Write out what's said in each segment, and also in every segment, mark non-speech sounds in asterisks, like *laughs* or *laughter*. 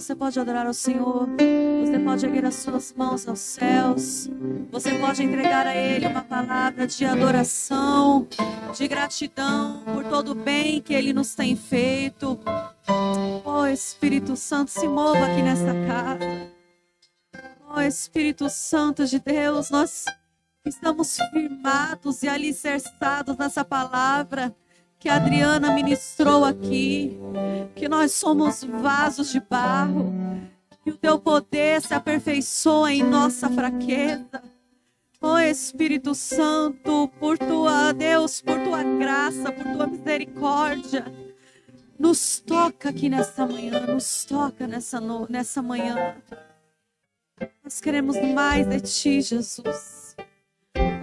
você pode adorar ao Senhor. Você pode erguer as suas mãos aos céus. Você pode entregar a Ele uma palavra de adoração, de gratidão por todo o bem que Ele nos tem feito. Oh Espírito Santo, se mova aqui nesta casa. Oh Espírito Santo de Deus, nós estamos firmados e alicerçados nessa palavra que a Adriana ministrou aqui, que nós somos vasos de barro, que o teu poder se aperfeiçoa em nossa fraqueza. Ó oh, Espírito Santo, por tua Deus, por tua graça, por tua misericórdia, nos toca aqui nessa manhã, nos toca nessa, nessa manhã. Nós queremos mais de ti, Jesus.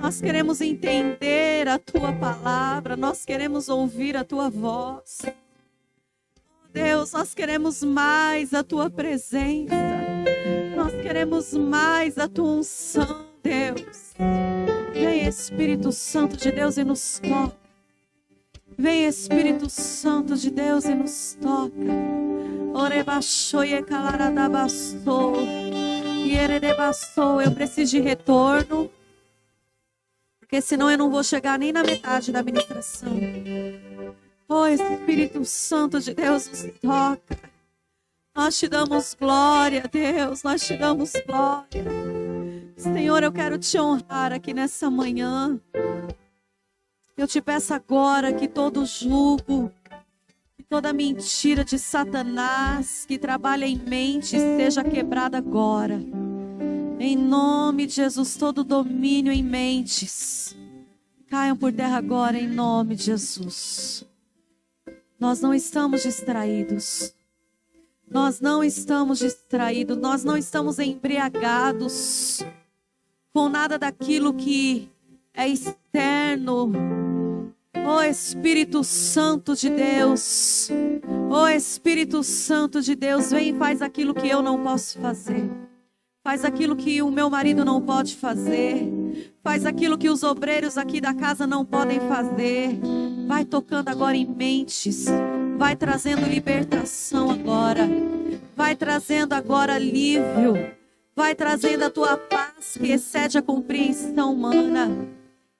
Nós queremos entender a tua palavra, nós queremos ouvir a tua voz. Deus, nós queremos mais a tua presença. Nós queremos mais a tua unção, Deus. Vem Espírito Santo de Deus e nos toca. Vem Espírito Santo de Deus e nos toca. Calaradabassou. E eredebassou. Eu preciso de retorno. Porque senão eu não vou chegar nem na metade da ministração. Oh, Espírito Santo de Deus nos toca. Nós te damos glória, Deus, nós te damos glória. Senhor, eu quero te honrar aqui nessa manhã. Eu te peço agora que todo julgo, que toda mentira de Satanás que trabalha em mente seja quebrada agora. Em nome de Jesus, todo domínio em mentes caiam por terra agora, em nome de Jesus. Nós não estamos distraídos. Nós não estamos distraídos. Nós não estamos embriagados com nada daquilo que é externo. Ó oh, Espírito Santo de Deus. Ó oh, Espírito Santo de Deus, vem e faz aquilo que eu não posso fazer. Faz aquilo que o meu marido não pode fazer. Faz aquilo que os obreiros aqui da casa não podem fazer. Vai tocando agora em mentes. Vai trazendo libertação agora. Vai trazendo agora alívio. Vai trazendo a tua paz que excede a compreensão humana.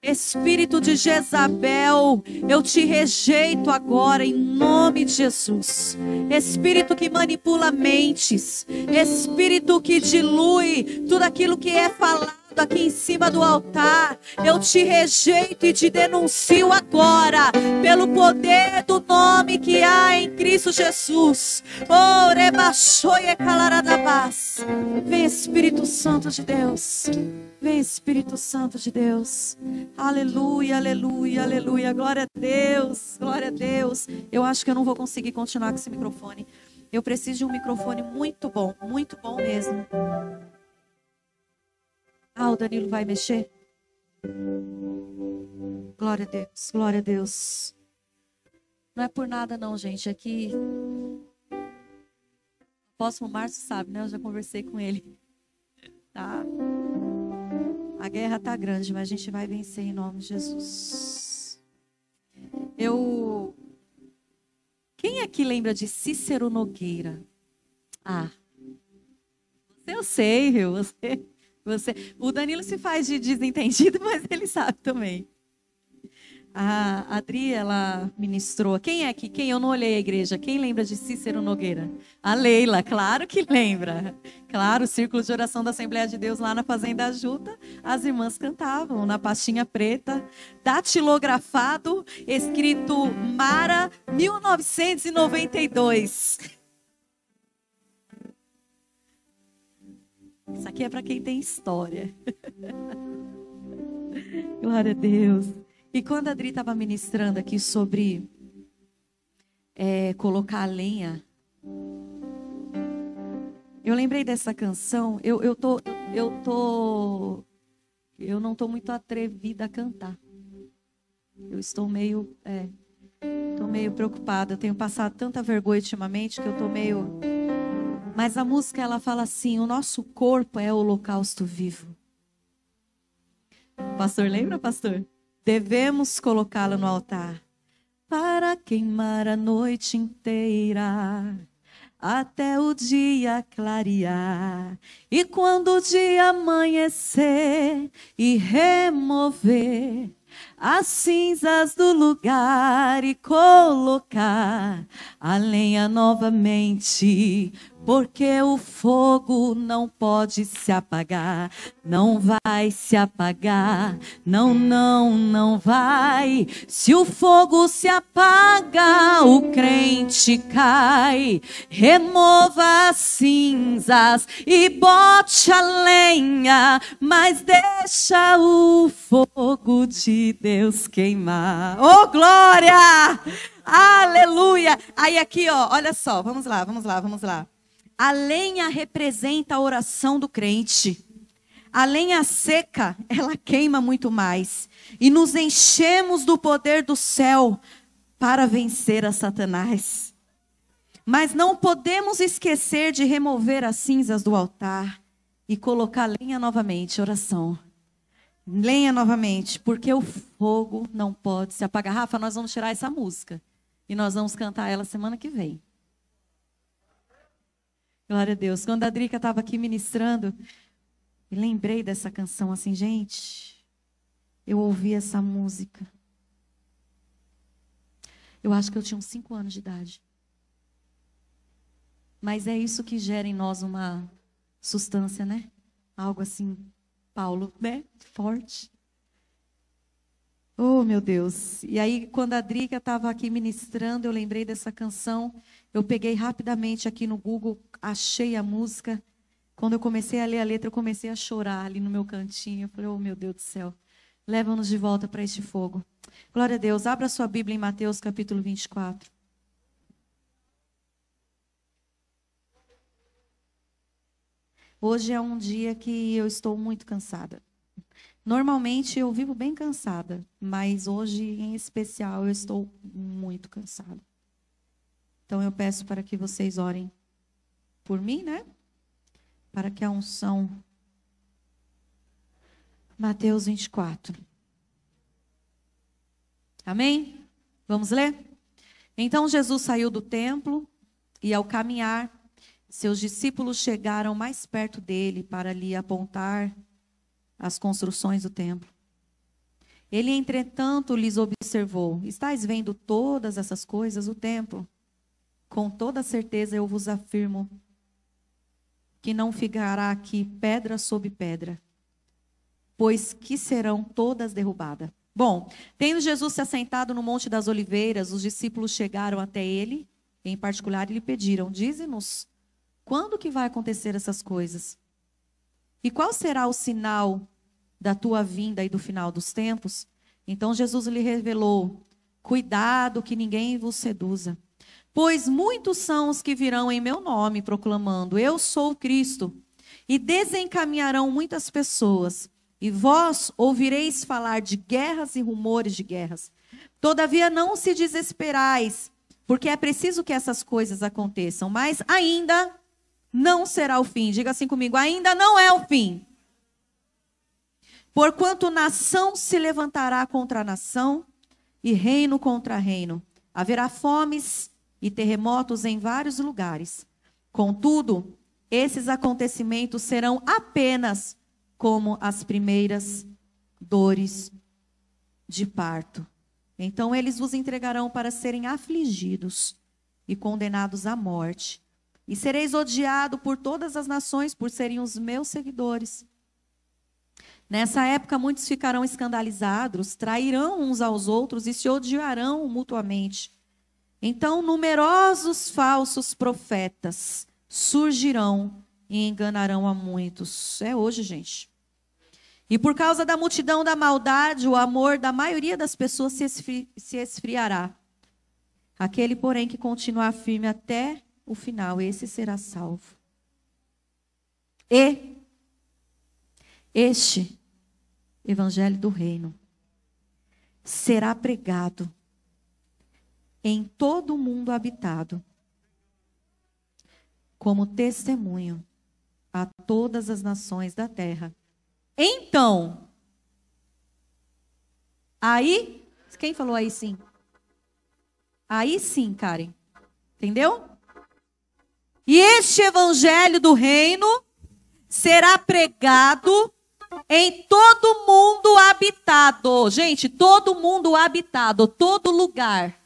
Espírito de Jezabel, eu te rejeito agora em nome de Jesus. Espírito que manipula mentes, espírito que dilui tudo aquilo que é falado aqui em cima do altar. Eu te rejeito e te denuncio agora, pelo poder do nome que há em Cristo Jesus. Oh, Vem Espírito Santo de Deus. Vem Espírito Santo de Deus. Aleluia, aleluia, aleluia. Glória a Deus, glória a Deus. Eu acho que eu não vou conseguir continuar com esse microfone. Eu preciso de um microfone muito bom, muito bom mesmo. Ah, o Danilo vai mexer? Glória a Deus, glória a Deus. Não é por nada não, gente. Aqui, é o apóstolo Márcio sabe, né? Eu já conversei com ele. Tá? A guerra tá grande, mas a gente vai vencer em nome de Jesus. Eu. Quem aqui lembra de Cícero Nogueira? Ah, eu sei, viu? Você você, o Danilo se faz de desentendido, *laughs* mas ele sabe também. A Adri, ela ministrou. Quem é que? Quem? Eu não olhei a igreja. Quem lembra de Cícero Nogueira? A Leila, claro que lembra. Claro, o círculo de oração da Assembleia de Deus lá na Fazenda Ajuda, as irmãs cantavam na pastinha preta, datilografado, escrito Mara 1992. Isso aqui é para quem tem história. *laughs* Glória a Deus. E quando a Adri estava ministrando aqui sobre é, colocar a lenha, eu lembrei dessa canção. Eu, eu tô, eu tô, eu não tô muito atrevida a cantar. Eu estou meio, é, tô meio preocupada. Eu tenho passado tanta vergonha ultimamente que eu tô meio mas a música ela fala assim: o nosso corpo é holocausto vivo. Pastor, lembra, pastor? Devemos colocá-lo no altar para queimar a noite inteira. até o dia clarear. E quando o dia amanhecer e remover as cinzas do lugar e colocar a lenha novamente porque o fogo não pode se apagar, não vai se apagar, não, não, não vai. Se o fogo se apaga, o crente cai. Remova as cinzas e bote a lenha, mas deixa o fogo de Deus queimar. Oh, glória! Aleluia! Aí aqui, ó, olha só, vamos lá, vamos lá, vamos lá. A lenha representa a oração do crente. A lenha seca, ela queima muito mais. E nos enchemos do poder do céu para vencer a Satanás. Mas não podemos esquecer de remover as cinzas do altar e colocar lenha novamente, oração. Lenha novamente, porque o fogo não pode se apagar. Rafa, nós vamos tirar essa música e nós vamos cantar ela semana que vem. Glória a Deus. Quando a Drica estava aqui ministrando, lembrei dessa canção assim, gente. Eu ouvi essa música. Eu acho que eu tinha uns cinco anos de idade. Mas é isso que gera em nós uma substância, né? Algo assim, Paulo, né? Forte. Oh, meu Deus. E aí, quando a Drica estava aqui ministrando, eu lembrei dessa canção. Eu peguei rapidamente aqui no Google, achei a música. Quando eu comecei a ler a letra, eu comecei a chorar ali no meu cantinho. Eu falei, oh, meu Deus do céu. Leva-nos de volta para este fogo. Glória a Deus. Abra sua Bíblia em Mateus capítulo 24. Hoje é um dia que eu estou muito cansada. Normalmente eu vivo bem cansada, mas hoje em especial eu estou muito cansada. Então eu peço para que vocês orem por mim, né? Para que a unção. Mateus 24. Amém? Vamos ler? Então Jesus saiu do templo e, ao caminhar, seus discípulos chegaram mais perto dele para lhe apontar as construções do templo. Ele, entretanto, lhes observou: Estais vendo todas essas coisas? O templo? Com toda certeza eu vos afirmo que não ficará aqui pedra sobre pedra, pois que serão todas derrubadas. Bom, tendo Jesus se assentado no Monte das Oliveiras, os discípulos chegaram até ele, em particular, e lhe pediram: Dize-nos, quando que vai acontecer essas coisas? E qual será o sinal da tua vinda e do final dos tempos? Então Jesus lhe revelou: Cuidado que ninguém vos seduza. Pois muitos são os que virão em meu nome, proclamando: Eu sou o Cristo, e desencaminharão muitas pessoas. E vós ouvireis falar de guerras e rumores de guerras. Todavia não se desesperais, porque é preciso que essas coisas aconteçam, mas ainda não será o fim. Diga assim comigo: ainda não é o fim. Porquanto nação se levantará contra nação e reino contra reino. Haverá fomes e terremotos em vários lugares. Contudo, esses acontecimentos serão apenas como as primeiras dores de parto. Então eles vos entregarão para serem afligidos e condenados à morte. E sereis odiado por todas as nações por serem os meus seguidores. Nessa época, muitos ficarão escandalizados, trairão uns aos outros e se odiarão mutuamente. Então, numerosos falsos profetas surgirão e enganarão a muitos. É hoje, gente. E por causa da multidão da maldade, o amor da maioria das pessoas se, esfri se esfriará. Aquele, porém, que continuar firme até o final, esse será salvo. E este evangelho do reino será pregado em todo o mundo habitado, como testemunho a todas as nações da terra. Então, aí, quem falou aí sim? Aí sim, Karen. Entendeu? E este evangelho do reino será pregado em todo mundo habitado. Gente, todo mundo habitado, todo lugar.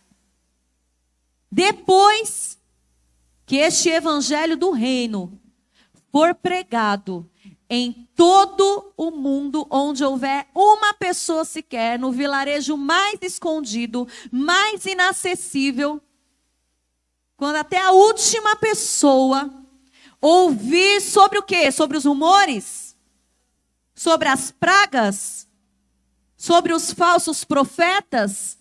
Depois que este evangelho do reino for pregado em todo o mundo onde houver uma pessoa sequer, no vilarejo mais escondido, mais inacessível, quando até a última pessoa ouvir sobre o quê? Sobre os rumores? Sobre as pragas? Sobre os falsos profetas?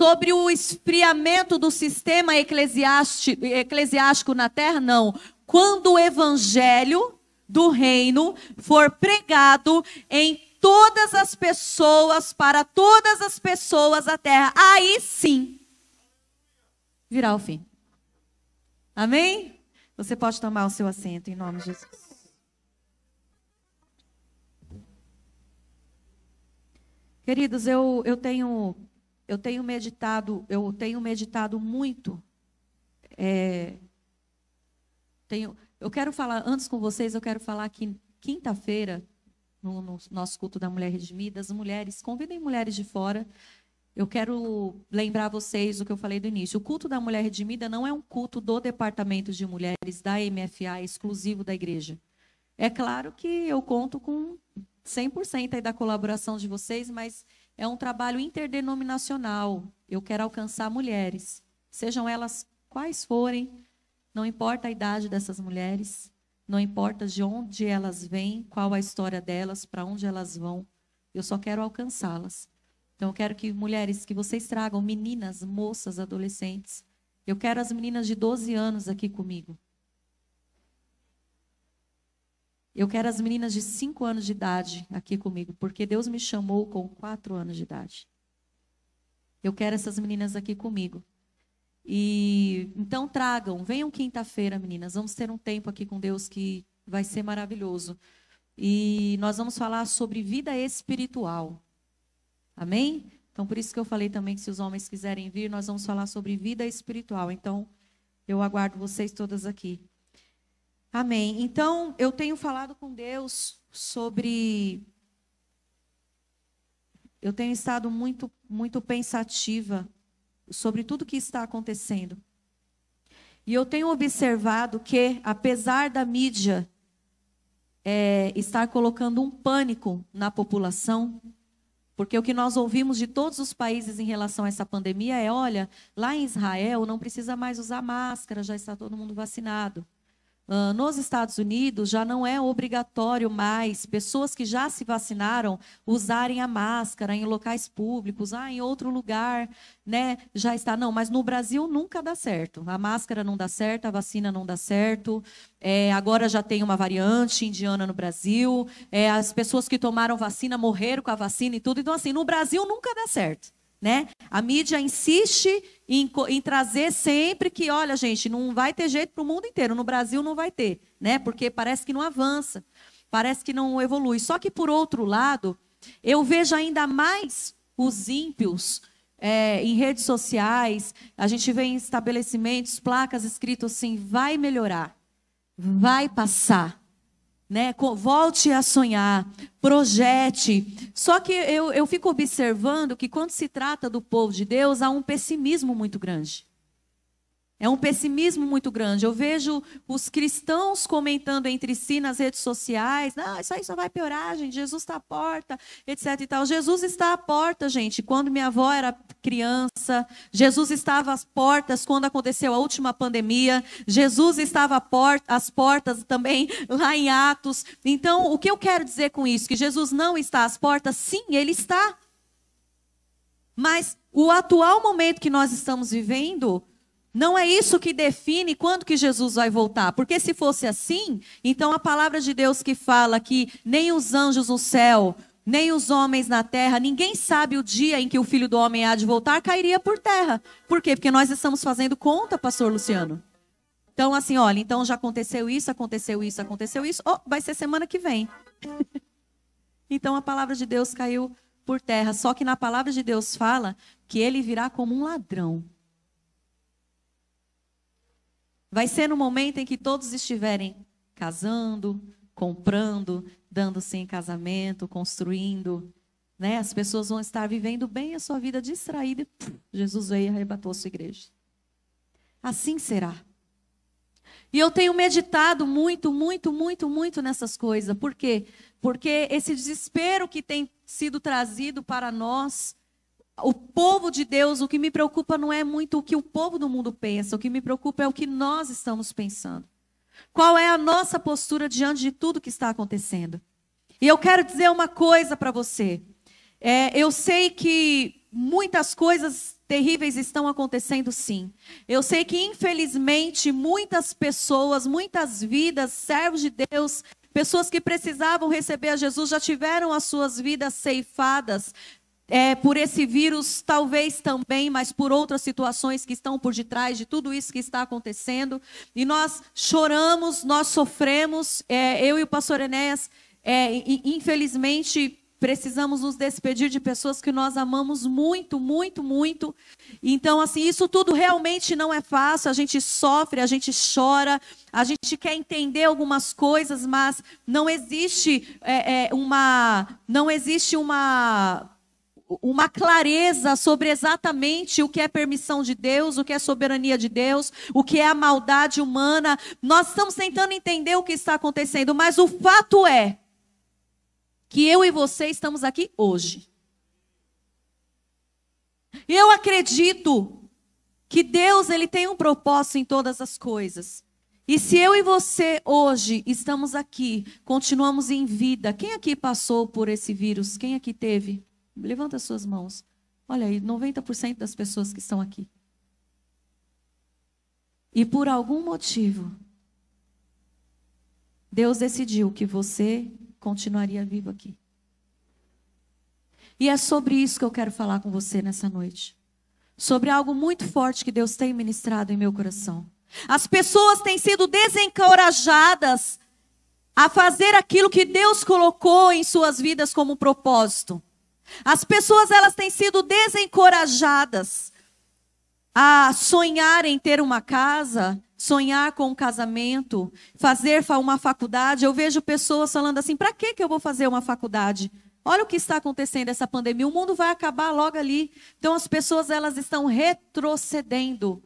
Sobre o esfriamento do sistema eclesiástico, na terra? Não. Quando o evangelho do reino for pregado em todas as pessoas, para todas as pessoas da terra, aí sim virá o fim. Amém? Você pode tomar o seu assento em nome de Jesus. Queridos, eu, eu tenho eu tenho meditado eu tenho meditado muito. É, tenho eu quero falar, antes com vocês, eu quero falar que quinta-feira, no, no, nosso culto da Mulher Redimida, as mulheres, convidem mulheres de fora. Eu quero lembrar vocês o que eu falei do início. O culto da Mulher Redimida não é um culto do Departamento de Mulheres da MFA, exclusivo da igreja. É claro que eu conto com 100% da colaboração de vocês, mas é um trabalho interdenominacional. Eu quero alcançar mulheres, sejam elas quais forem, não importa a idade dessas mulheres, não importa de onde elas vêm, qual a história delas, para onde elas vão. Eu só quero alcançá-las. Então eu quero que mulheres, que vocês tragam meninas, moças, adolescentes. Eu quero as meninas de 12 anos aqui comigo. Eu quero as meninas de 5 anos de idade aqui comigo, porque Deus me chamou com 4 anos de idade. Eu quero essas meninas aqui comigo. E então tragam, venham quinta-feira, meninas. Vamos ter um tempo aqui com Deus que vai ser maravilhoso. E nós vamos falar sobre vida espiritual. Amém? Então por isso que eu falei também que se os homens quiserem vir, nós vamos falar sobre vida espiritual. Então eu aguardo vocês todas aqui. Amém. Então eu tenho falado com Deus sobre eu tenho estado muito muito pensativa sobre tudo que está acontecendo. E eu tenho observado que, apesar da mídia é, estar colocando um pânico na população, porque o que nós ouvimos de todos os países em relação a essa pandemia é: olha, lá em Israel não precisa mais usar máscara, já está todo mundo vacinado. Uh, nos Estados Unidos já não é obrigatório mais pessoas que já se vacinaram usarem a máscara em locais públicos, ah, em outro lugar, né? Já está. Não, mas no Brasil nunca dá certo. A máscara não dá certo, a vacina não dá certo. É, agora já tem uma variante indiana no Brasil. É, as pessoas que tomaram vacina morreram com a vacina e tudo. Então, assim, no Brasil nunca dá certo. Né? A mídia insiste em, em, trazer sempre que, olha, gente, não vai ter jeito para o mundo inteiro. No Brasil não vai ter, né? Porque parece que não avança, parece que não evolui. Só que, por outro lado, eu vejo ainda mais os ímpios é, em redes sociais, a gente vê em estabelecimentos, placas escritas assim: vai melhorar, vai passar né? Volte a sonhar, projete. Só que eu, eu fico observando que quando se trata do povo de Deus, há um pessimismo muito grande. É um pessimismo muito grande. Eu vejo os cristãos comentando entre si nas redes sociais: não, isso aí só vai piorar, gente. Jesus está à porta, etc. E tal. Jesus está à porta, gente. Quando minha avó era criança, Jesus estava às portas quando aconteceu a última pandemia. Jesus estava às portas também *laughs* lá em Atos. Então, o que eu quero dizer com isso? Que Jesus não está às portas? Sim, ele está. Mas o atual momento que nós estamos vivendo não é isso que define quando que Jesus vai voltar. Porque se fosse assim, então a palavra de Deus que fala que nem os anjos no céu, nem os homens na terra, ninguém sabe o dia em que o filho do homem há de voltar, cairia por terra. Por quê? Porque nós estamos fazendo conta, pastor Luciano. Então, assim, olha, então já aconteceu isso, aconteceu isso, aconteceu isso. Oh, vai ser semana que vem. *laughs* então a palavra de Deus caiu por terra. Só que na palavra de Deus fala que ele virá como um ladrão. Vai ser no momento em que todos estiverem casando, comprando, dando-se em casamento, construindo. Né? As pessoas vão estar vivendo bem a sua vida distraída e Jesus veio e arrebatou a sua igreja. Assim será. E eu tenho meditado muito, muito, muito, muito nessas coisas. Por quê? Porque esse desespero que tem sido trazido para nós, o povo de Deus, o que me preocupa não é muito o que o povo do mundo pensa, o que me preocupa é o que nós estamos pensando. Qual é a nossa postura diante de tudo que está acontecendo? E eu quero dizer uma coisa para você. É, eu sei que muitas coisas terríveis estão acontecendo, sim. Eu sei que, infelizmente, muitas pessoas, muitas vidas, servos de Deus, pessoas que precisavam receber a Jesus, já tiveram as suas vidas ceifadas é, por esse vírus, talvez também, mas por outras situações que estão por detrás de tudo isso que está acontecendo. E nós choramos, nós sofremos. É, eu e o pastor Enéas, é, infelizmente, precisamos nos despedir de pessoas que nós amamos muito, muito, muito. Então, assim, isso tudo realmente não é fácil. A gente sofre, a gente chora, a gente quer entender algumas coisas, mas não existe é, é, uma, não existe uma uma clareza sobre exatamente o que é permissão de Deus, o que é soberania de Deus, o que é a maldade humana. Nós estamos tentando entender o que está acontecendo, mas o fato é que eu e você estamos aqui hoje. Eu acredito que Deus ele tem um propósito em todas as coisas. E se eu e você hoje estamos aqui, continuamos em vida, quem aqui passou por esse vírus? Quem aqui teve? Levanta as suas mãos. Olha aí, 90% das pessoas que estão aqui. E por algum motivo, Deus decidiu que você continuaria vivo aqui. E é sobre isso que eu quero falar com você nessa noite. Sobre algo muito forte que Deus tem ministrado em meu coração. As pessoas têm sido desencorajadas a fazer aquilo que Deus colocou em suas vidas como propósito. As pessoas elas têm sido desencorajadas a sonhar em ter uma casa, sonhar com um casamento, fazer uma faculdade. Eu vejo pessoas falando assim: para que eu vou fazer uma faculdade? Olha o que está acontecendo essa pandemia. O mundo vai acabar logo ali. Então as pessoas elas estão retrocedendo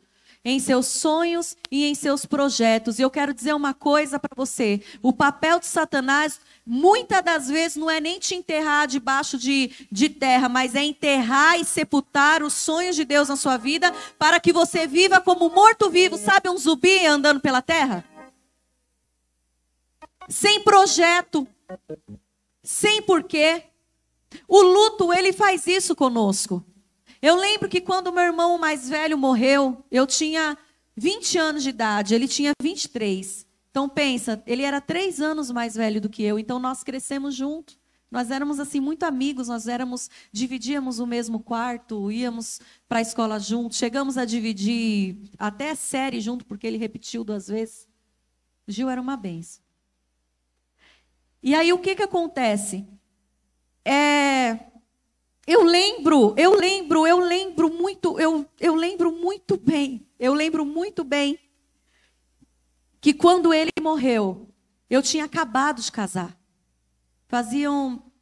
em seus sonhos e em seus projetos. E eu quero dizer uma coisa para você: o papel de Satanás muitas das vezes não é nem te enterrar debaixo de, de terra, mas é enterrar e sepultar os sonhos de Deus na sua vida para que você viva como morto-vivo, sabe, um zumbi andando pela terra? Sem projeto, sem porquê. O luto, ele faz isso conosco. Eu lembro que quando meu irmão mais velho morreu, eu tinha 20 anos de idade, ele tinha 23. Então pensa, ele era três anos mais velho do que eu, então nós crescemos juntos. Nós éramos assim muito amigos, nós éramos dividíamos o mesmo quarto, íamos para a escola juntos, chegamos a dividir até série junto porque ele repetiu duas vezes. Gil era uma benção. E aí o que que acontece? É, eu lembro, eu lembro, eu lembro muito, eu, eu lembro muito bem, eu lembro muito bem que quando ele morreu, eu tinha acabado de casar. Faziam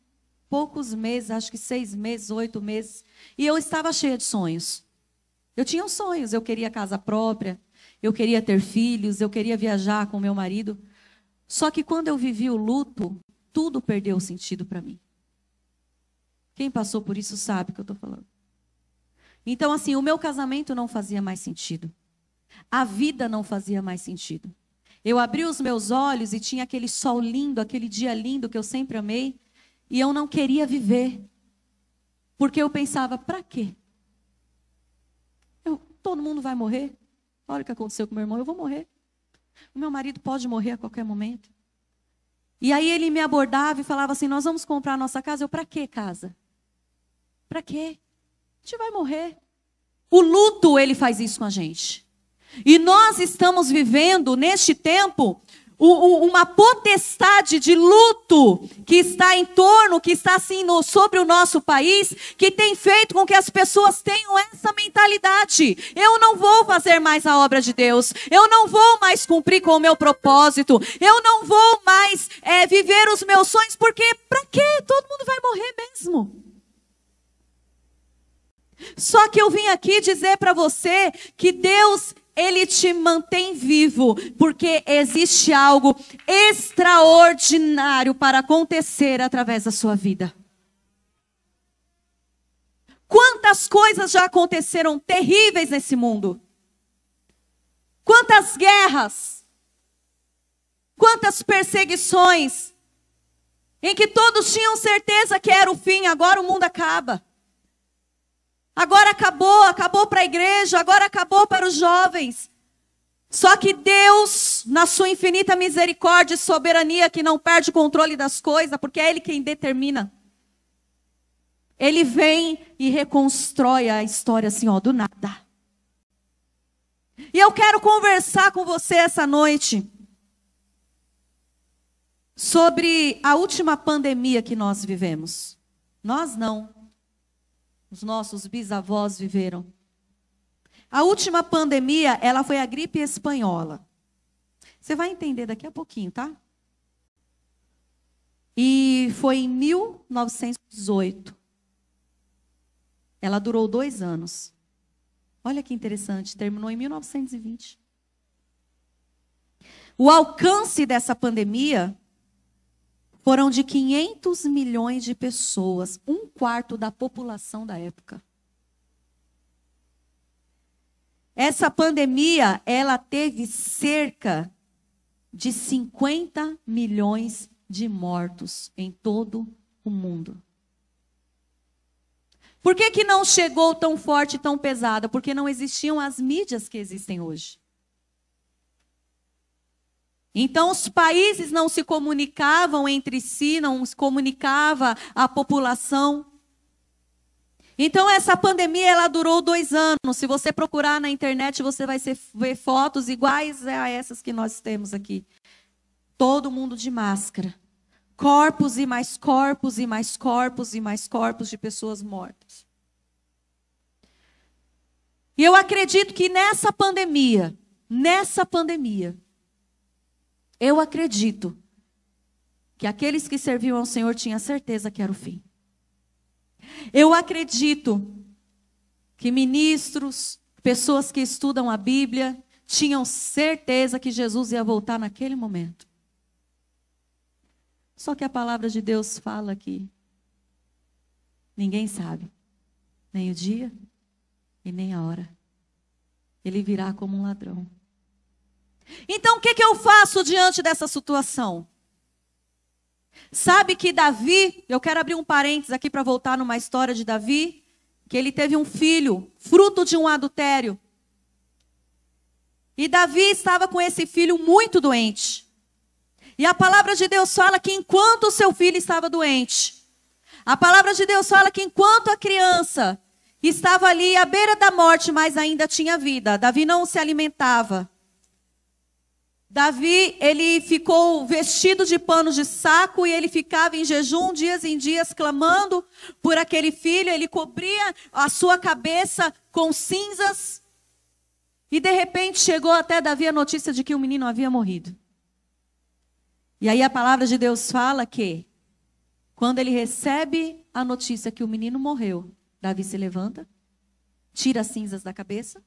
poucos meses, acho que seis meses, oito meses, e eu estava cheia de sonhos. Eu tinha sonhos, eu queria casa própria, eu queria ter filhos, eu queria viajar com meu marido. Só que quando eu vivi o luto, tudo perdeu sentido para mim. Quem passou por isso sabe o que eu estou falando. Então, assim, o meu casamento não fazia mais sentido. A vida não fazia mais sentido. Eu abri os meus olhos e tinha aquele sol lindo, aquele dia lindo que eu sempre amei, e eu não queria viver. Porque eu pensava, para quê? Eu, todo mundo vai morrer. Olha o que aconteceu com meu irmão, eu vou morrer. O meu marido pode morrer a qualquer momento. E aí ele me abordava e falava assim: Nós vamos comprar nossa casa. Eu, para quê casa? Para quê? A gente vai morrer. O luto, ele faz isso com a gente. E nós estamos vivendo, neste tempo, uma potestade de luto que está em torno, que está assim no, sobre o nosso país, que tem feito com que as pessoas tenham essa mentalidade. Eu não vou fazer mais a obra de Deus, eu não vou mais cumprir com o meu propósito, eu não vou mais é, viver os meus sonhos, porque para quê? Todo mundo vai morrer mesmo. Só que eu vim aqui dizer para você que Deus ele te mantém vivo, porque existe algo extraordinário para acontecer através da sua vida. Quantas coisas já aconteceram terríveis nesse mundo? Quantas guerras? Quantas perseguições? Em que todos tinham certeza que era o fim, agora o mundo acaba. Agora acabou, acabou para a igreja, agora acabou para os jovens. Só que Deus, na sua infinita misericórdia e soberania, que não perde o controle das coisas, porque é Ele quem determina. Ele vem e reconstrói a história assim, ó, do nada. E eu quero conversar com você essa noite sobre a última pandemia que nós vivemos. Nós não, os nossos bisavós viveram. A última pandemia, ela foi a gripe espanhola. Você vai entender daqui a pouquinho, tá? E foi em 1918. Ela durou dois anos. Olha que interessante, terminou em 1920. O alcance dessa pandemia foram de 500 milhões de pessoas, um quarto da população da época. Essa pandemia, ela teve cerca de 50 milhões de mortos em todo o mundo. Por que, que não chegou tão forte, tão pesada? Porque não existiam as mídias que existem hoje. Então os países não se comunicavam entre si, não se comunicava a população. Então essa pandemia ela durou dois anos. Se você procurar na internet, você vai ver fotos iguais a essas que nós temos aqui. Todo mundo de máscara. Corpos e mais corpos e mais corpos e mais corpos de pessoas mortas. E eu acredito que nessa pandemia, nessa pandemia, eu acredito que aqueles que serviam ao Senhor tinham certeza que era o fim. Eu acredito que ministros, pessoas que estudam a Bíblia, tinham certeza que Jesus ia voltar naquele momento. Só que a palavra de Deus fala que ninguém sabe, nem o dia e nem a hora. Ele virá como um ladrão. Então o que, que eu faço diante dessa situação? Sabe que Davi, eu quero abrir um parênteses aqui para voltar numa história de Davi, que ele teve um filho, fruto de um adultério. E Davi estava com esse filho muito doente. E a palavra de Deus fala que enquanto o seu filho estava doente, a palavra de Deus fala que enquanto a criança estava ali à beira da morte, mas ainda tinha vida, Davi não se alimentava. Davi, ele ficou vestido de panos de saco e ele ficava em jejum dias em dias clamando por aquele filho, ele cobria a sua cabeça com cinzas. E de repente chegou até Davi a notícia de que o menino havia morrido. E aí a palavra de Deus fala que quando ele recebe a notícia que o menino morreu, Davi se levanta, tira as cinzas da cabeça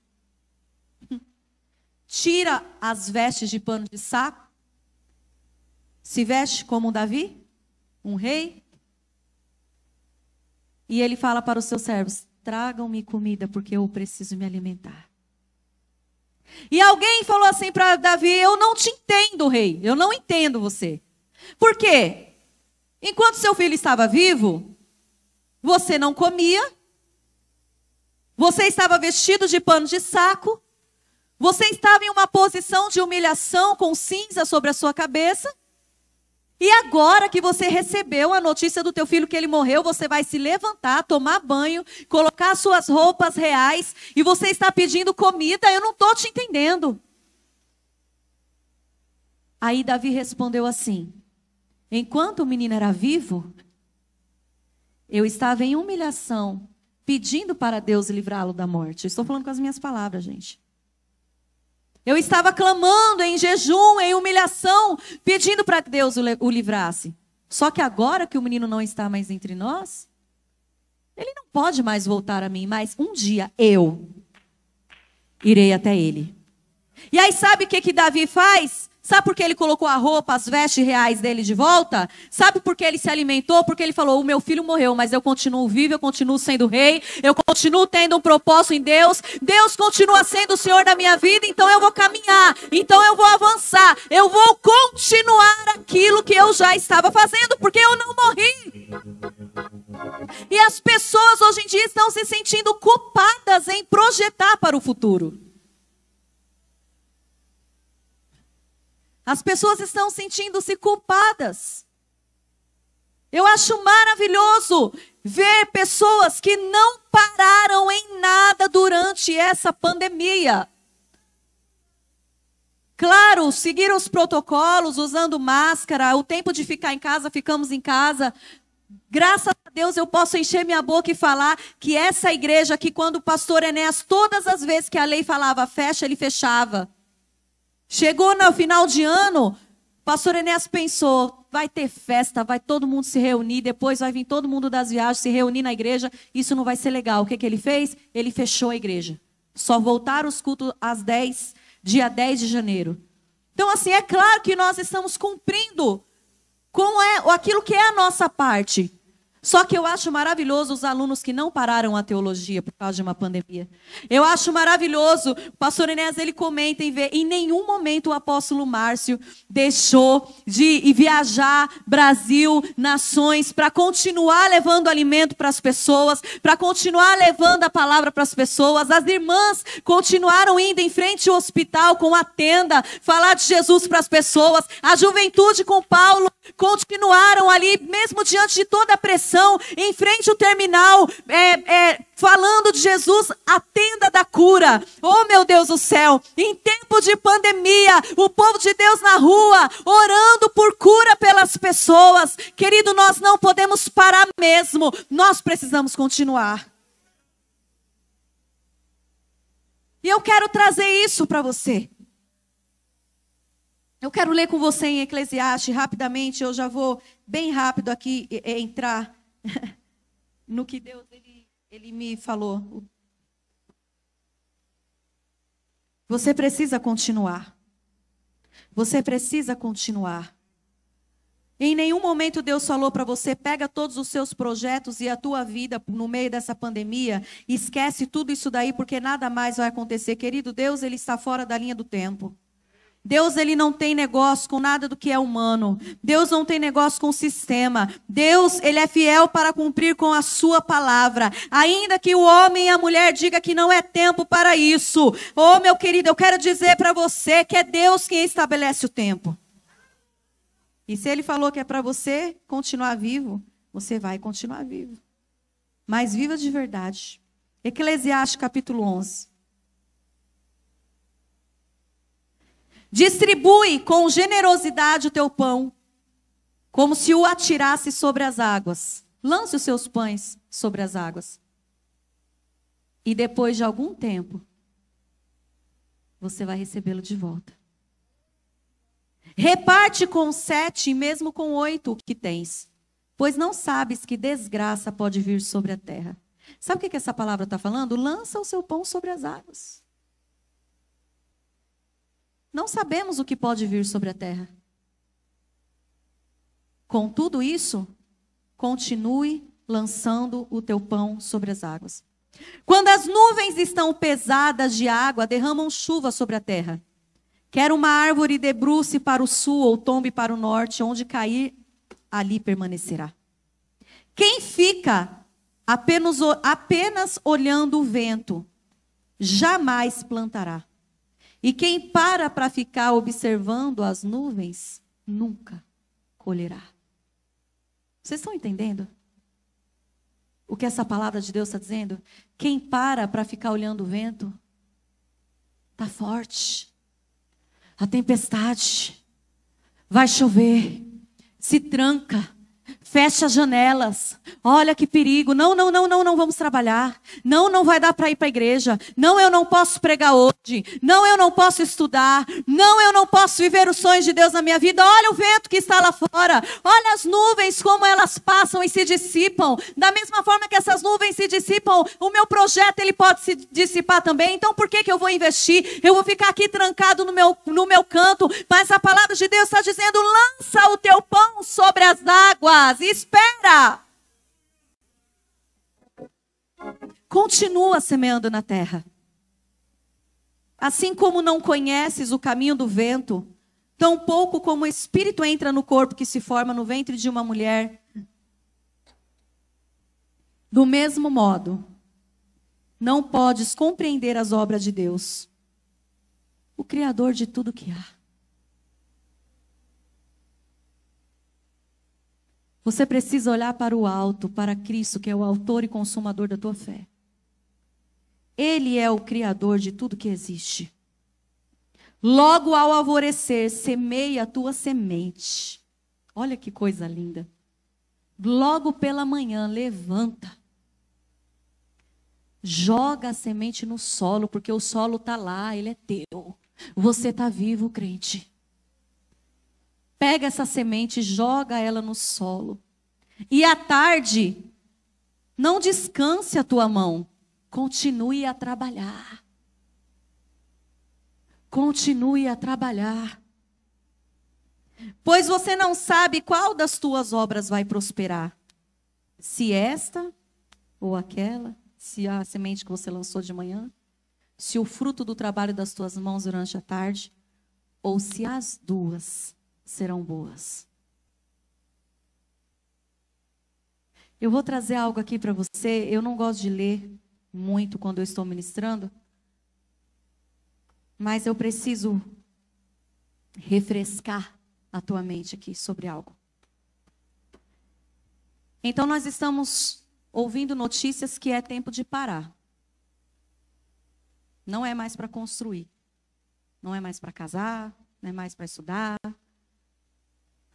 tira as vestes de pano de saco, se veste como um Davi, um rei, e ele fala para os seus servos: tragam-me comida, porque eu preciso me alimentar. E alguém falou assim para Davi: Eu não te entendo, rei, eu não entendo você. Por quê? Enquanto seu filho estava vivo, você não comia, você estava vestido de pano de saco, você estava em uma posição de humilhação com cinza sobre a sua cabeça. E agora que você recebeu a notícia do teu filho que ele morreu, você vai se levantar, tomar banho, colocar suas roupas reais e você está pedindo comida. Eu não estou te entendendo. Aí Davi respondeu assim: Enquanto o menino era vivo, eu estava em humilhação, pedindo para Deus livrá-lo da morte. estou falando com as minhas palavras, gente. Eu estava clamando em jejum, em humilhação, pedindo para que Deus o livrasse. Só que agora que o menino não está mais entre nós, ele não pode mais voltar a mim, mas um dia eu irei até ele. E aí sabe o que que Davi faz? Sabe por que ele colocou a roupa, as vestes reais dele de volta? Sabe por que ele se alimentou? Porque ele falou: O meu filho morreu, mas eu continuo vivo, eu continuo sendo rei, eu continuo tendo um propósito em Deus. Deus continua sendo o Senhor da minha vida, então eu vou caminhar, então eu vou avançar, eu vou continuar aquilo que eu já estava fazendo, porque eu não morri. E as pessoas hoje em dia estão se sentindo culpadas em projetar para o futuro. As pessoas estão sentindo-se culpadas. Eu acho maravilhoso ver pessoas que não pararam em nada durante essa pandemia. Claro, seguiram os protocolos, usando máscara, o tempo de ficar em casa, ficamos em casa. Graças a Deus eu posso encher minha boca e falar que essa igreja aqui, quando o pastor Enéas, todas as vezes que a lei falava fecha, ele fechava. Chegou no final de ano, pastor Enéas pensou, vai ter festa, vai todo mundo se reunir, depois vai vir todo mundo das viagens se reunir na igreja, isso não vai ser legal. O que, que ele fez? Ele fechou a igreja. Só voltaram os cultos às 10, dia 10 de janeiro. Então, assim, é claro que nós estamos cumprindo com é, aquilo que é a nossa parte. Só que eu acho maravilhoso os alunos que não pararam a teologia por causa de uma pandemia. Eu acho maravilhoso, o pastor Enéas, ele comenta em ver, em nenhum momento o apóstolo Márcio deixou de viajar Brasil, nações, para continuar levando alimento para as pessoas, para continuar levando a palavra para as pessoas. As irmãs continuaram indo em frente ao hospital com a tenda, falar de Jesus para as pessoas. A juventude com Paulo continuaram ali, mesmo diante de toda a pressão, em frente ao terminal, é, é, falando de Jesus, a tenda da cura. Oh, meu Deus do céu, em tempo de pandemia, o povo de Deus na rua, orando por cura pelas pessoas. Querido, nós não podemos parar mesmo, nós precisamos continuar. E eu quero trazer isso para você. Eu quero ler com você em Eclesiastes rapidamente, eu já vou bem rápido aqui entrar *laughs* no que Deus ele, ele me falou. Você precisa continuar. Você precisa continuar. Em nenhum momento Deus falou para você, pega todos os seus projetos e a tua vida no meio dessa pandemia, esquece tudo isso daí porque nada mais vai acontecer. Querido Deus, ele está fora da linha do tempo. Deus ele não tem negócio com nada do que é humano. Deus não tem negócio com o sistema. Deus ele é fiel para cumprir com a sua palavra. Ainda que o homem e a mulher diga que não é tempo para isso. Oh, meu querido, eu quero dizer para você que é Deus quem estabelece o tempo. E se ele falou que é para você continuar vivo, você vai continuar vivo. Mas viva de verdade. Eclesiastes capítulo 11. Distribui com generosidade o teu pão, como se o atirasse sobre as águas. Lance os seus pães sobre as águas. E depois de algum tempo, você vai recebê-lo de volta. Reparte com sete, mesmo com oito que tens, pois não sabes que desgraça pode vir sobre a terra. Sabe o que, que essa palavra está falando? Lança o seu pão sobre as águas. Não sabemos o que pode vir sobre a terra. Com tudo isso, continue lançando o teu pão sobre as águas. Quando as nuvens estão pesadas de água, derramam chuva sobre a terra. Quer uma árvore debruce para o sul ou tombe para o norte, onde cair, ali permanecerá. Quem fica apenas, apenas olhando o vento, jamais plantará. E quem para para ficar observando as nuvens, nunca colherá. Vocês estão entendendo? O que essa palavra de Deus está dizendo? Quem para para ficar olhando o vento, está forte. A tempestade, Vai chover. Se tranca. Fecha as janelas. Olha que perigo. Não, não, não, não, não vamos trabalhar. Não, não vai dar para ir para a igreja. Não, eu não posso pregar hoje. Não, eu não posso estudar. Não, eu não posso viver os sonhos de Deus na minha vida. Olha o vento que está lá fora. Olha as nuvens como elas passam e se dissipam. Da mesma forma que essas nuvens se dissipam, o meu projeto ele pode se dissipar também. Então, por que que eu vou investir? Eu vou ficar aqui trancado no meu no meu canto, mas a palavra de Deus está dizendo: "Lança o teu pão sobre as águas" espera. Continua semeando na terra. Assim como não conheces o caminho do vento, tão pouco como o espírito entra no corpo que se forma no ventre de uma mulher. Do mesmo modo, não podes compreender as obras de Deus, o Criador de tudo que há. Você precisa olhar para o alto, para Cristo, que é o autor e consumador da tua fé. Ele é o criador de tudo que existe. Logo ao alvorecer, semeia a tua semente. Olha que coisa linda. Logo pela manhã, levanta. Joga a semente no solo, porque o solo está lá, ele é teu. Você está vivo, crente. Pega essa semente, joga ela no solo. E à tarde, não descanse a tua mão, continue a trabalhar. Continue a trabalhar. Pois você não sabe qual das tuas obras vai prosperar. Se esta ou aquela, se a semente que você lançou de manhã, se o fruto do trabalho das tuas mãos durante a tarde, ou se as duas serão boas. Eu vou trazer algo aqui para você. Eu não gosto de ler muito quando eu estou ministrando, mas eu preciso refrescar a tua mente aqui sobre algo. Então, nós estamos ouvindo notícias que é tempo de parar. Não é mais para construir. Não é mais para casar, não é mais para estudar,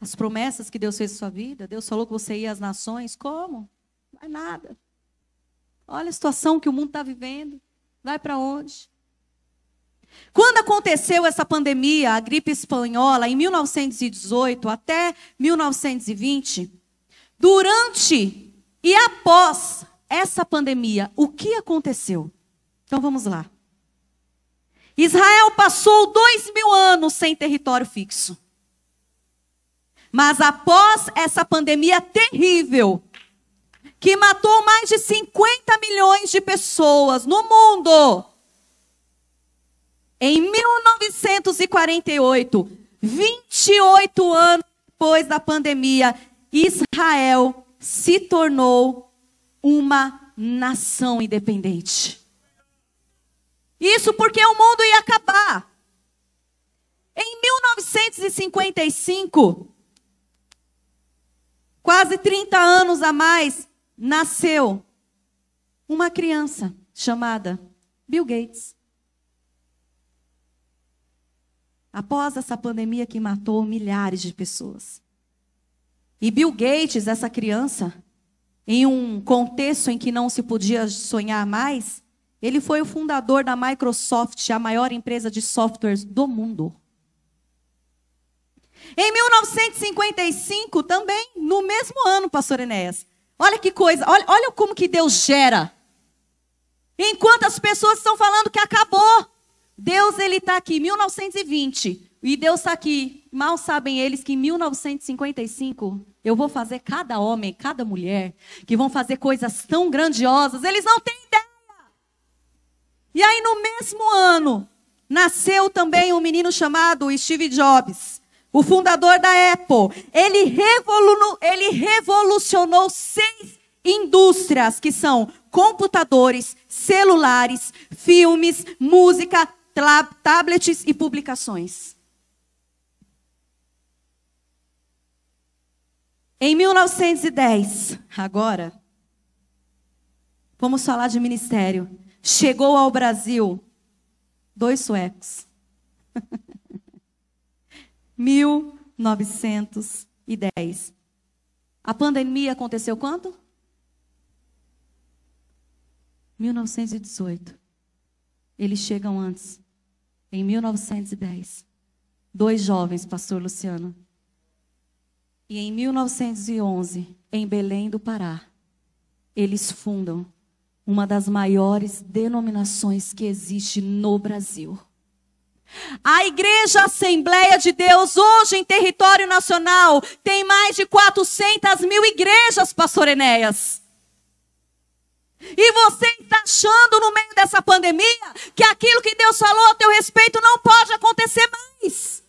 as promessas que Deus fez na sua vida. Deus falou que você ia às nações. Como? Não é nada. Olha a situação que o mundo está vivendo. Vai para onde? Quando aconteceu essa pandemia, a gripe espanhola, em 1918 até 1920, durante e após essa pandemia, o que aconteceu? Então vamos lá. Israel passou dois mil anos sem território fixo. Mas após essa pandemia terrível, que matou mais de 50 milhões de pessoas no mundo, em 1948, 28 anos depois da pandemia, Israel se tornou uma nação independente. Isso porque o mundo ia acabar. Em 1955, quase 30 anos a mais, nasceu uma criança chamada Bill Gates. Após essa pandemia que matou milhares de pessoas. E Bill Gates, essa criança, em um contexto em que não se podia sonhar mais, ele foi o fundador da Microsoft, a maior empresa de softwares do mundo. Em 1955, também, no mesmo ano, pastor Enéas. Olha que coisa, olha, olha como que Deus gera. Enquanto as pessoas estão falando que acabou, Deus ele está aqui, 1920, e Deus está aqui. Mal sabem eles que em 1955 eu vou fazer cada homem, cada mulher que vão fazer coisas tão grandiosas. Eles não têm ideia. E aí no mesmo ano nasceu também um menino chamado Steve Jobs o fundador da Apple, ele, revolu ele revolucionou seis indústrias que são computadores, celulares, filmes, música, tablets e publicações. Em 1910, agora, vamos falar de ministério. Chegou ao Brasil dois suecos. *laughs* 1910. A pandemia aconteceu quando? 1918. Eles chegam antes, em 1910. Dois jovens, pastor Luciano. E em 1911, em Belém do Pará, eles fundam uma das maiores denominações que existe no Brasil. A Igreja Assembleia de Deus, hoje em território nacional, tem mais de 400 mil igrejas, pastor Enéas. E você está achando no meio dessa pandemia que aquilo que Deus falou a teu respeito não pode acontecer mais.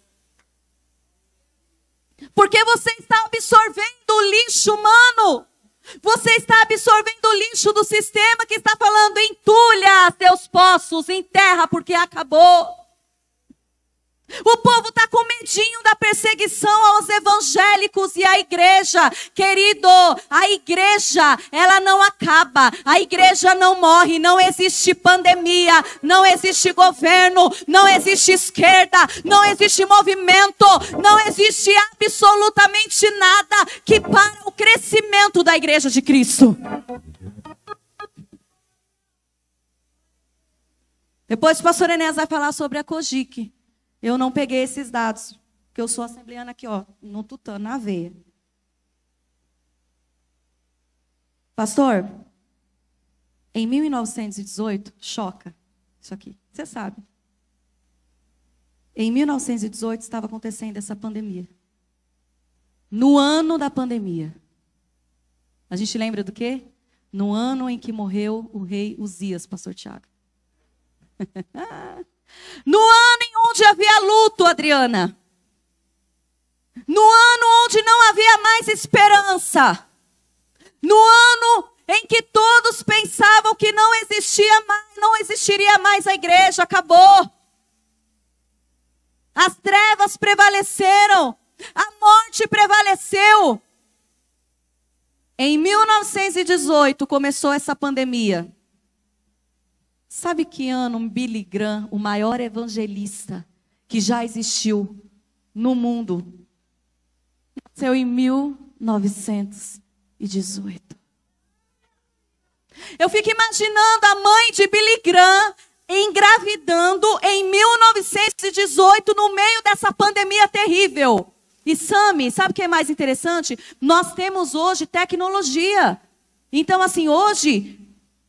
Porque você está absorvendo o lixo humano. Você está absorvendo o lixo do sistema que está falando entulha seus poços, enterra porque acabou. O povo está com medinho da perseguição aos evangélicos e à igreja. Querido, a igreja, ela não acaba. A igreja não morre. Não existe pandemia. Não existe governo. Não existe esquerda. Não existe movimento. Não existe absolutamente nada que para o crescimento da igreja de Cristo. Depois o pastor Enéas vai falar sobre a Cogic. Eu não peguei esses dados, porque eu sou assembleana aqui, ó, no tutano, na veia. Pastor, em 1918, choca isso aqui, você sabe. Em 1918 estava acontecendo essa pandemia. No ano da pandemia. A gente lembra do quê? No ano em que morreu o rei Uzias, pastor Tiago. *laughs* No ano em onde havia luto, Adriana. No ano onde não havia mais esperança. No ano em que todos pensavam que não existia mais, não existiria mais a igreja, acabou. As trevas prevaleceram, a morte prevaleceu. Em 1918 começou essa pandemia. Sabe que ano Billy Graham, o maior evangelista que já existiu no mundo, nasceu em 1918. Eu fico imaginando a mãe de Billy Graham engravidando em 1918 no meio dessa pandemia terrível. E Sami, sabe o que é mais interessante? Nós temos hoje tecnologia. Então, assim, hoje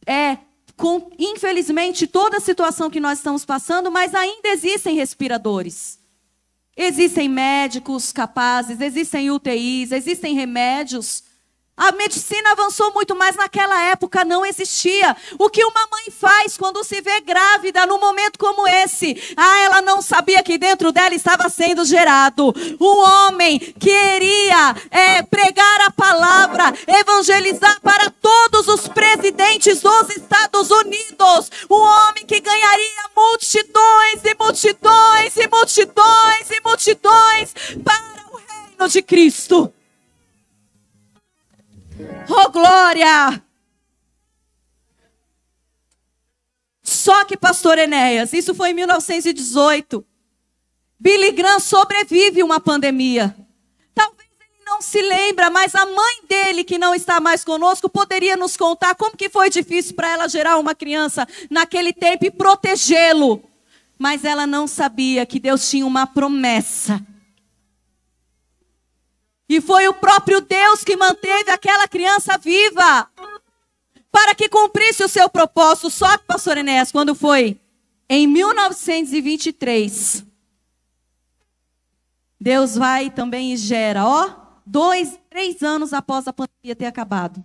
é com, infelizmente, toda a situação que nós estamos passando, mas ainda existem respiradores. Existem médicos capazes, existem UTIs, existem remédios. A medicina avançou muito, mas naquela época não existia. O que uma mãe faz quando se vê grávida num momento como esse? Ah, ela não sabia que dentro dela estava sendo gerado um homem que iria é, pregar a palavra, evangelizar para todos os presidentes dos Estados Unidos. Um homem que ganharia multidões e multidões e multidões e multidões para o reino de Cristo. Oh, glória! Só que, pastor Enéas, isso foi em 1918. Billy Graham sobrevive uma pandemia. Talvez ele não se lembra, mas a mãe dele, que não está mais conosco, poderia nos contar como que foi difícil para ela gerar uma criança naquele tempo e protegê-lo. Mas ela não sabia que Deus tinha uma promessa e foi o próprio Deus que manteve aquela criança viva para que cumprisse o seu propósito. Só que, pastor Enéas, quando foi em 1923, Deus vai também e gera, ó, dois, três anos após a pandemia ter acabado.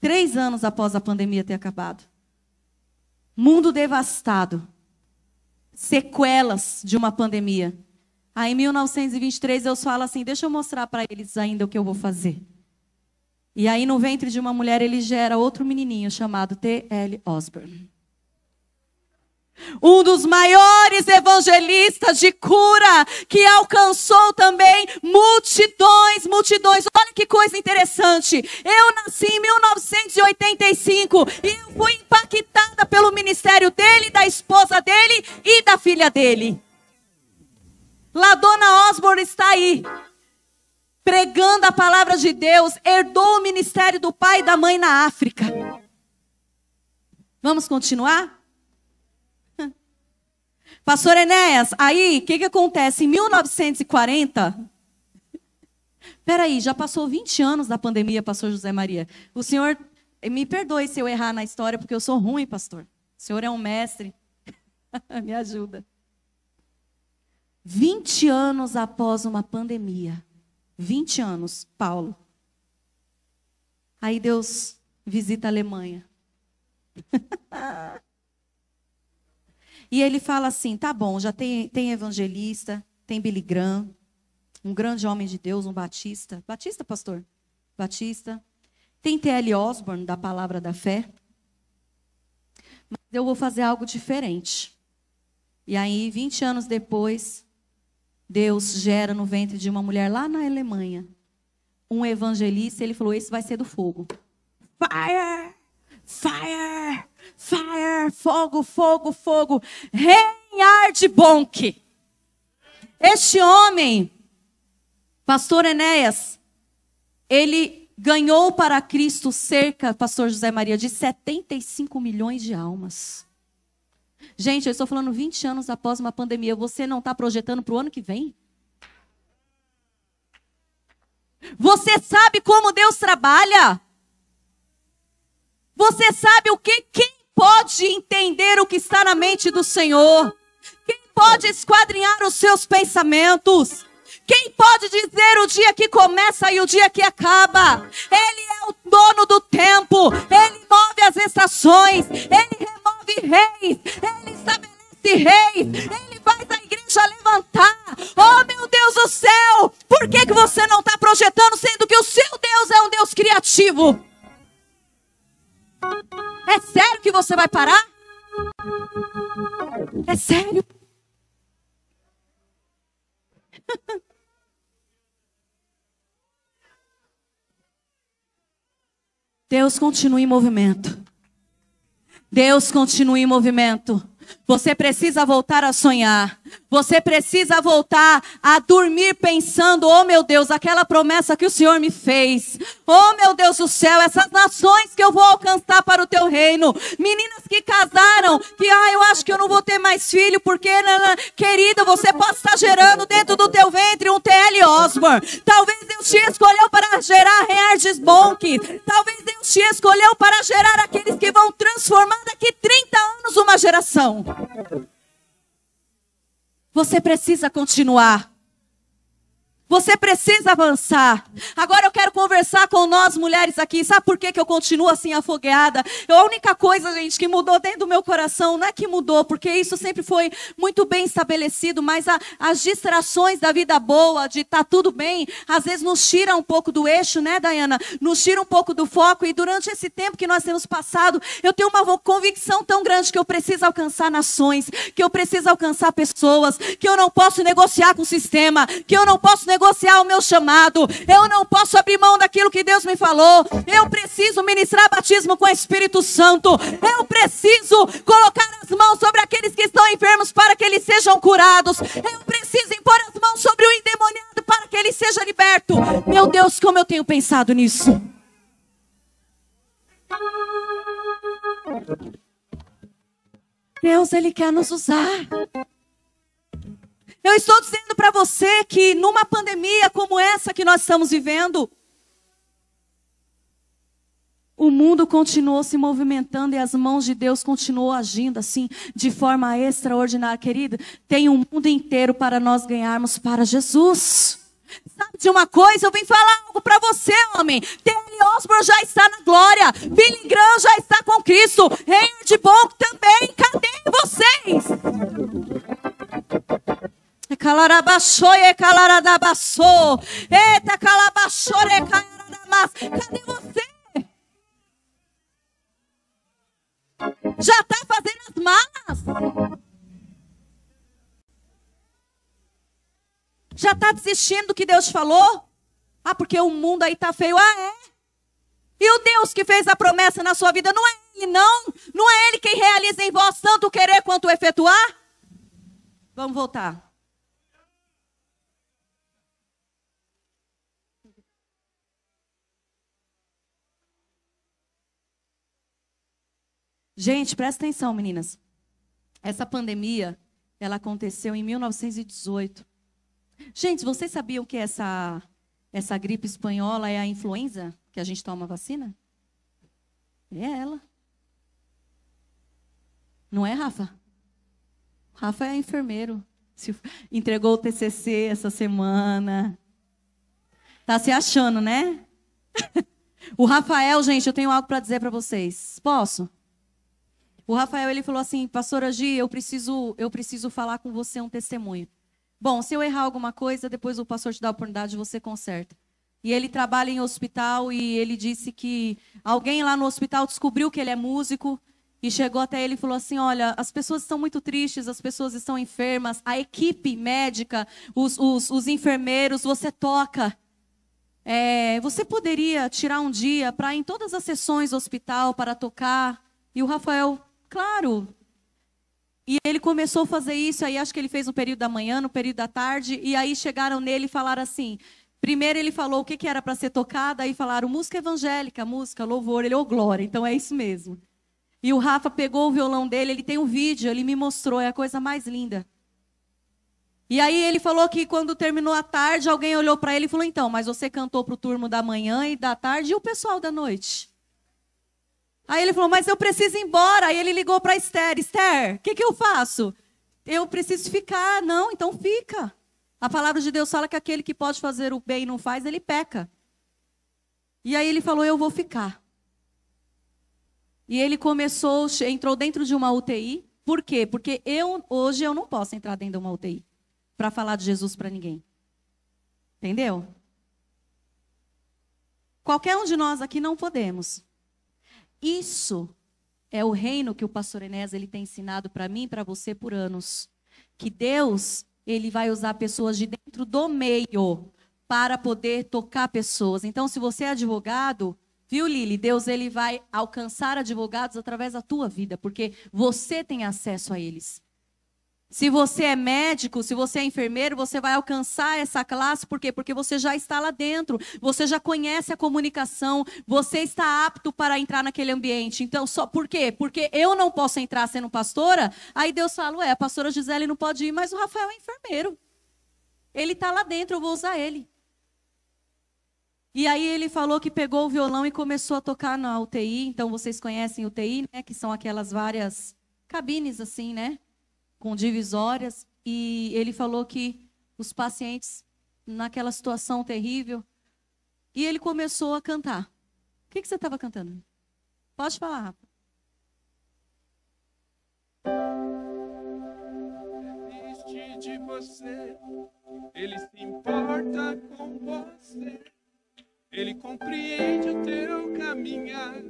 Três anos após a pandemia ter acabado. Mundo devastado. Sequelas de uma pandemia. Aí em 1923 eu falo assim: deixa eu mostrar para eles ainda o que eu vou fazer. E aí no ventre de uma mulher ele gera outro menininho chamado T.L. Osborne. Um dos maiores evangelistas de cura que alcançou também multidões, multidões. Olha que coisa interessante. Eu nasci em 1985 e fui impactada pelo ministério dele, da esposa dele e da filha dele. Lá Dona Osborne está aí, pregando a palavra de Deus, herdou o ministério do pai e da mãe na África. Vamos continuar? Pastor Enéas, aí, o que, que acontece? Em 1940, peraí, já passou 20 anos da pandemia, pastor José Maria. O senhor, me perdoe se eu errar na história, porque eu sou ruim, pastor. O senhor é um mestre. *laughs* me ajuda. 20 anos após uma pandemia. 20 anos, Paulo. Aí Deus visita a Alemanha. *laughs* e ele fala assim: tá bom, já tem, tem evangelista, tem Billy Graham, um grande homem de Deus, um batista. Batista, pastor? Batista. Tem T.L. Osborne, da Palavra da Fé. Mas eu vou fazer algo diferente. E aí, 20 anos depois, Deus gera no ventre de uma mulher lá na Alemanha um evangelista. Ele falou: Esse vai ser do fogo. Fire! Fire! Fire! Fogo, fogo, fogo. Reinhard Bonk. Este homem, pastor Enéas, ele ganhou para Cristo cerca, pastor José Maria, de 75 milhões de almas. Gente, eu estou falando 20 anos após uma pandemia. Você não está projetando para o ano que vem? Você sabe como Deus trabalha? Você sabe o que? Quem pode entender o que está na mente do Senhor? Quem pode esquadrinhar os seus pensamentos? Quem pode dizer o dia que começa e o dia que acaba? Ele é o dono do tempo, ele move as estações, ele reis, ele estabelece reis, ele faz a igreja levantar. Oh meu Deus do céu, por que, que você não está projetando, sendo que o seu Deus é um Deus criativo? É sério que você vai parar? É sério? *laughs* Deus continua em movimento. Deus continua em movimento. Você precisa voltar a sonhar. Você precisa voltar a dormir pensando: oh meu Deus, aquela promessa que o Senhor me fez. Oh meu Deus do céu, essas nações que eu vou alcançar para o teu reino. Meninas que casaram, que ah, eu acho que eu não vou ter mais filho, porque, querida, você pode estar gerando dentro do teu ventre um T.L. Osborne. Talvez Deus te escolheu para gerar Reardes Bonk. Talvez Deus te escolheu para gerar aqueles que vão transformar daqui 30 anos uma geração. Você precisa continuar. Você precisa avançar. Agora eu quero conversar com nós mulheres aqui. Sabe por que, que eu continuo assim afogueada? A única coisa, gente, que mudou dentro do meu coração, não é que mudou, porque isso sempre foi muito bem estabelecido, mas a, as distrações da vida boa, de estar tá tudo bem, às vezes nos tira um pouco do eixo, né, Dayana? Nos tira um pouco do foco. E durante esse tempo que nós temos passado, eu tenho uma convicção tão grande que eu preciso alcançar nações, que eu preciso alcançar pessoas, que eu não posso negociar com o sistema, que eu não posso negociar negociar o meu chamado. Eu não posso abrir mão daquilo que Deus me falou. Eu preciso ministrar batismo com o Espírito Santo. Eu preciso colocar as mãos sobre aqueles que estão enfermos para que eles sejam curados. Eu preciso impor as mãos sobre o endemoniado para que ele seja liberto. Meu Deus, como eu tenho pensado nisso. Deus, Ele quer nos usar. Eu estou dizendo para você que numa pandemia como essa que nós estamos vivendo, o mundo continuou se movimentando e as mãos de Deus continuou agindo assim, de forma extraordinária, querida. Tem um mundo inteiro para nós ganharmos para Jesus. Sabe de uma coisa? Eu vim falar algo para você, homem. T.L. Osborne já está na glória. Billy Graham já está com Cristo. Reinhard Bonk também. Cadê vocês? Calarabaxoie, calarabaçô. Eita, calabaxore, calaramas. Cadê você? Já está fazendo as malas? Já está desistindo do que Deus falou? Ah, porque o mundo aí está feio. Ah, é? E o Deus que fez a promessa na sua vida, não é Ele, não? Não é Ele quem realiza em vós tanto querer quanto efetuar? Vamos voltar. Gente, presta atenção, meninas. Essa pandemia, ela aconteceu em 1918. Gente, vocês sabiam que essa, essa gripe espanhola é a influenza que a gente toma vacina? É ela. Não é, Rafa? Rafa é enfermeiro. *laughs* Entregou o TCC essa semana. Tá se achando, né? *laughs* o Rafael, gente, eu tenho algo para dizer para vocês. Posso? O Rafael ele falou assim, pastora Gi, eu preciso, eu preciso falar com você um testemunho. Bom, se eu errar alguma coisa, depois o pastor te dá a oportunidade, você conserta. E ele trabalha em hospital e ele disse que alguém lá no hospital descobriu que ele é músico e chegou até ele e falou assim: Olha, as pessoas estão muito tristes, as pessoas estão enfermas, a equipe médica, os, os, os enfermeiros, você toca. É, você poderia tirar um dia para ir em todas as sessões do hospital para tocar? E o Rafael, claro. E ele começou a fazer isso, aí acho que ele fez no período da manhã, no período da tarde, e aí chegaram nele e falaram assim: Primeiro ele falou o que, que era para ser tocado, aí falaram música evangélica, música, louvor. Ele, ô oh, glória, então é isso mesmo. E o Rafa pegou o violão dele, ele tem um vídeo, ele me mostrou, é a coisa mais linda. E aí ele falou que quando terminou a tarde, alguém olhou para ele e falou: "Então, mas você cantou para o turno da manhã e da tarde e o pessoal da noite?" Aí ele falou: "Mas eu preciso ir embora." Aí ele ligou para Esther: "Esther, o que que eu faço?" "Eu preciso ficar." "Não, então fica." A palavra de Deus fala que aquele que pode fazer o bem e não faz, ele peca. E aí ele falou: "Eu vou ficar." E ele começou, entrou dentro de uma UTI. Por quê? Porque eu hoje eu não posso entrar dentro de uma UTI para falar de Jesus para ninguém. Entendeu? Qualquer um de nós aqui não podemos. Isso é o reino que o pastor Enéas ele tem ensinado para mim e para você por anos. Que Deus, ele vai usar pessoas de dentro do meio para poder tocar pessoas. Então, se você é advogado, Viu, Lili? Deus ele vai alcançar advogados através da tua vida, porque você tem acesso a eles. Se você é médico, se você é enfermeiro, você vai alcançar essa classe, por quê? Porque você já está lá dentro, você já conhece a comunicação, você está apto para entrar naquele ambiente. Então, só por quê? Porque eu não posso entrar sendo pastora, aí Deus fala, ué, a pastora Gisele não pode ir, mas o Rafael é enfermeiro. Ele está lá dentro, eu vou usar ele. E aí ele falou que pegou o violão e começou a tocar na UTI. Então vocês conhecem UTI, né? Que são aquelas várias cabines assim, né? Com divisórias. E ele falou que os pacientes naquela situação terrível. E ele começou a cantar. O que, que você estava cantando? Pode falar, Rafa. de você, ele se importa com você. Ele compreende o teu caminhar.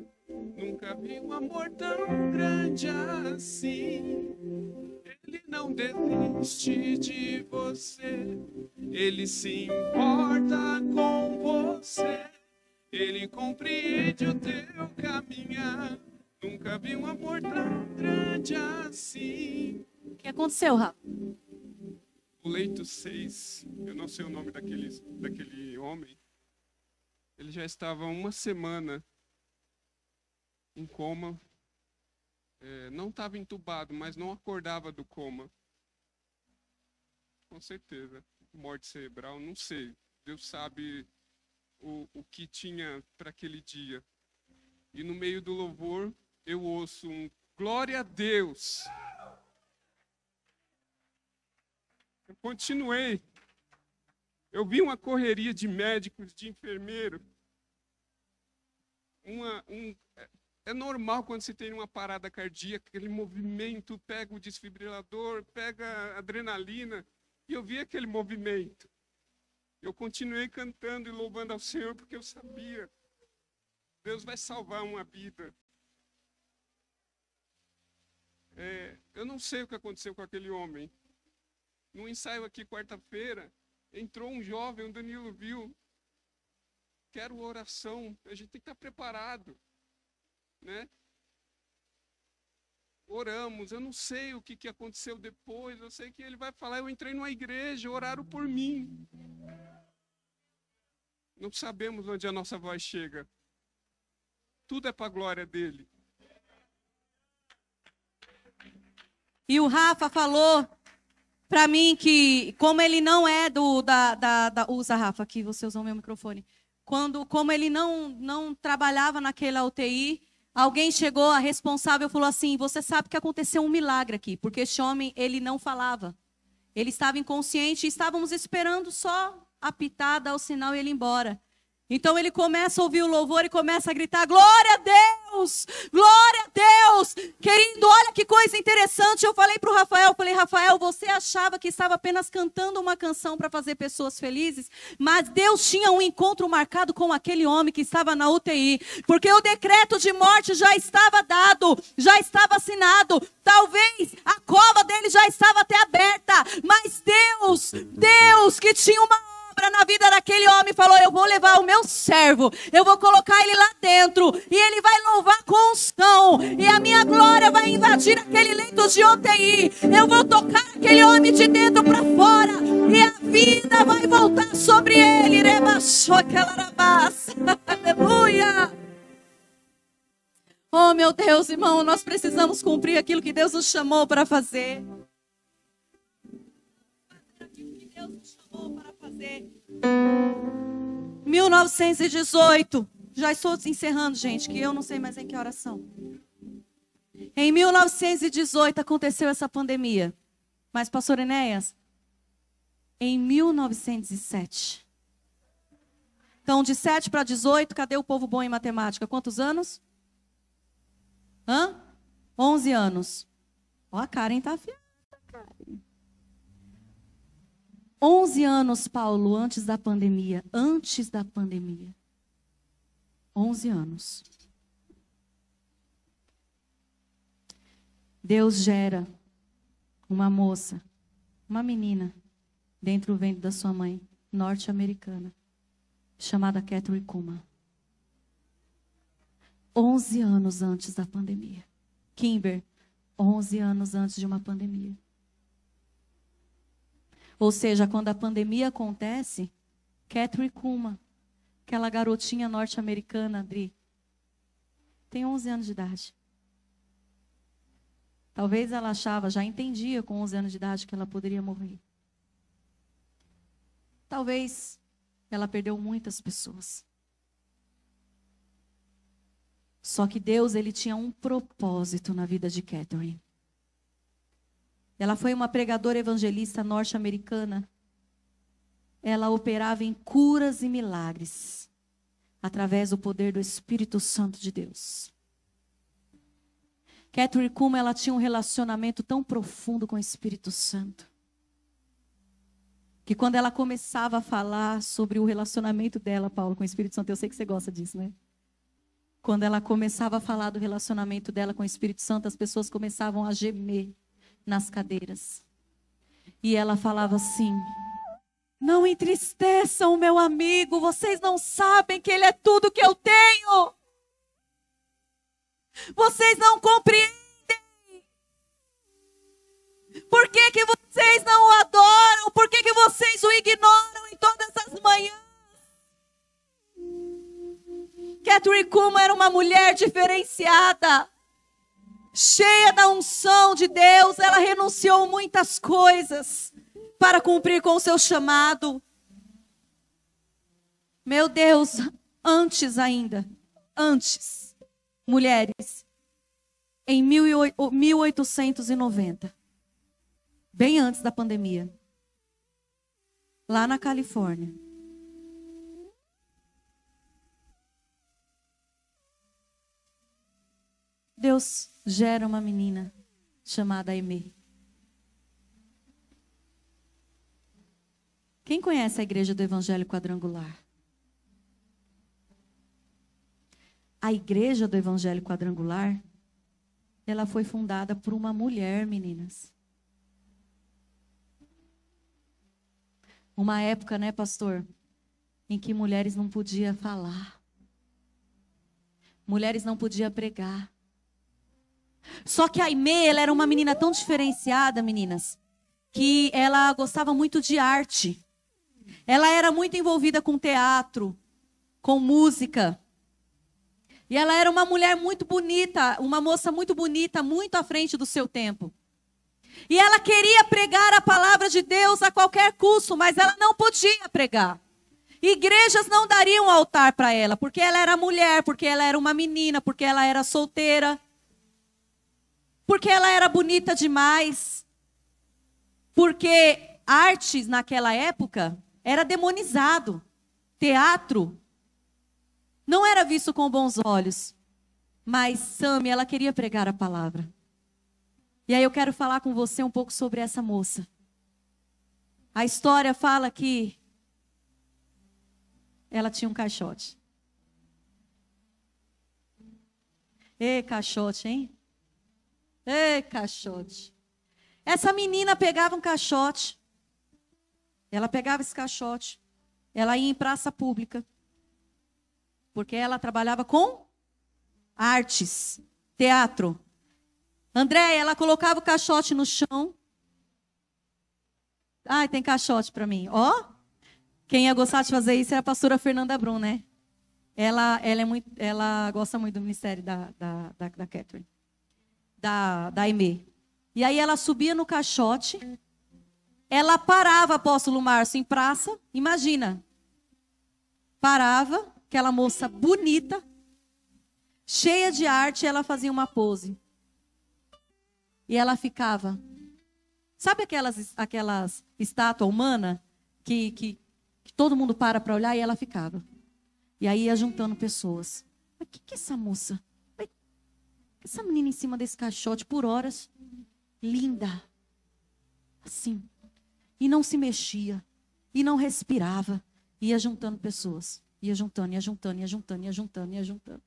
Nunca vi um amor tão grande assim. Ele não desiste de você. Ele se importa com você. Ele compreende o teu caminhar. Nunca vi um amor tão grande assim. O que aconteceu, Rafa? O leito 6, eu não sei o nome daquele, daquele homem, ele já estava uma semana em coma. É, não estava entubado, mas não acordava do coma. Com certeza. Morte cerebral, não sei. Deus sabe o, o que tinha para aquele dia. E no meio do louvor, eu ouço um glória a Deus. Eu continuei. Eu vi uma correria de médicos, de enfermeiros uma, um, é, normal quando se tem uma parada cardíaca, aquele movimento, pega o desfibrilador, pega a adrenalina, e eu vi aquele movimento. Eu continuei cantando e louvando ao Senhor porque eu sabia, Deus vai salvar uma vida. É, eu não sei o que aconteceu com aquele homem. No ensaio aqui quarta-feira, entrou um jovem, o Danilo viu, quero oração, a gente tem que estar preparado, né? Oramos, eu não sei o que, que aconteceu depois, eu sei que ele vai falar, eu entrei numa igreja, oraram por mim. Não sabemos onde a nossa voz chega. Tudo é para a glória dele. E o Rafa falou para mim que, como ele não é do. Da, da, da, usa, Rafa, aqui você usou meu microfone. Quando, como ele não, não trabalhava naquela UTI, alguém chegou, a responsável falou assim: Você sabe que aconteceu um milagre aqui, porque esse homem, ele não falava. Ele estava inconsciente e estávamos esperando só apitar, dar o sinal e ele ir embora. Então ele começa a ouvir o louvor e começa a gritar: Glória a Deus! Glória a Deus! Querido, olha que coisa interessante. Eu falei para o Rafael: falei, Rafael, você achava que estava apenas cantando uma canção para fazer pessoas felizes, mas Deus tinha um encontro marcado com aquele homem que estava na UTI, porque o decreto de morte já estava dado, já estava assinado. Talvez a cova dele já estava até aberta, mas Deus, Deus que tinha uma obra na vida daquele homem falou: Eu vou levar o meu servo, eu vou colocar ele lá dentro, e ele vai louvar com unção, e a minha glória vai invadir aquele leito de UTI. Eu vou tocar aquele homem de dentro para fora, e a vida vai voltar sobre ele. Rebaixou aquela. *laughs* Aleluia. Oh, meu Deus, irmão, nós precisamos cumprir aquilo que Deus nos chamou para fazer. 1918. Já estou encerrando, gente, que eu não sei mais em que oração. Em 1918 aconteceu essa pandemia. Mas, pastor Enéas, em 1907. Então, de 7 para 18, cadê o povo bom em matemática? Quantos anos? Hã? 11 anos. Ó, a Karen tá afiada, Karen. 11 anos, Paulo, antes da pandemia. Antes da pandemia. 11 anos. Deus gera uma moça, uma menina, dentro do ventre da sua mãe, norte-americana, chamada Catherine Kuma. 11 anos antes da pandemia. Kimber, 11 anos antes de uma pandemia. Ou seja, quando a pandemia acontece, Catherine Kuma, aquela garotinha norte-americana, Adri, tem 11 anos de idade. Talvez ela achava, já entendia com 11 anos de idade que ela poderia morrer. Talvez ela perdeu muitas pessoas. Só que Deus, ele tinha um propósito na vida de Catherine. Ela foi uma pregadora evangelista norte-americana. Ela operava em curas e milagres através do poder do Espírito Santo de Deus. Catherine Kuma, ela tinha um relacionamento tão profundo com o Espírito Santo. Que quando ela começava a falar sobre o relacionamento dela, Paulo, com o Espírito Santo, eu sei que você gosta disso, né? Quando ela começava a falar do relacionamento dela com o Espírito Santo, as pessoas começavam a gemer nas cadeiras. E ela falava assim: Não entristeçam o meu amigo, vocês não sabem que ele é tudo que eu tenho. Vocês não compreendem. Por que, que vocês não o adoram? Por que, que vocês o ignoram em todas as manhãs? Catherine Kuma era uma mulher diferenciada cheia da unção de Deus, ela renunciou muitas coisas para cumprir com o seu chamado. Meu Deus, antes ainda, antes, mulheres, em 1890, bem antes da pandemia, lá na Califórnia, Deus gera uma menina chamada Aimee. Quem conhece a igreja do Evangelho Quadrangular? A igreja do Evangelho Quadrangular, ela foi fundada por uma mulher, meninas. Uma época, né, pastor, em que mulheres não podiam falar. Mulheres não podiam pregar. Só que a Aimee, ela era uma menina tão diferenciada, meninas, que ela gostava muito de arte. Ela era muito envolvida com teatro, com música. E ela era uma mulher muito bonita, uma moça muito bonita, muito à frente do seu tempo. E ela queria pregar a palavra de Deus a qualquer custo, mas ela não podia pregar. Igrejas não dariam altar para ela, porque ela era mulher, porque ela era uma menina, porque ela era solteira, porque ela era bonita demais. Porque artes naquela época era demonizado. Teatro não era visto com bons olhos. Mas Sami, ela queria pregar a palavra. E aí eu quero falar com você um pouco sobre essa moça. A história fala que ela tinha um caixote. Ê, caixote, hein? Ê, caixote. Essa menina pegava um caixote. Ela pegava esse caixote. Ela ia em praça pública. Porque ela trabalhava com artes, teatro. Andréia, ela colocava o caixote no chão. Ai, tem caixote para mim. Ó, quem ia gostar de fazer isso é a pastora Fernanda Brum, né? Ela, ela, é muito, ela gosta muito do ministério da, da, da, da Catherine, da, da Aimee. E aí ela subia no caixote, ela parava, apóstolo Márcio, em praça, imagina. Parava, aquela moça bonita, cheia de arte, ela fazia uma pose. E ela ficava. Sabe aquelas, aquelas estátuas humanas que, que, que todo mundo para para olhar e ela ficava. E aí ia juntando pessoas. Mas o que, que é essa moça? Essa menina em cima desse caixote por horas. Linda. Assim. E não se mexia. E não respirava. Ia juntando pessoas. Ia juntando, ia juntando, ia juntando, ia juntando, ia juntando.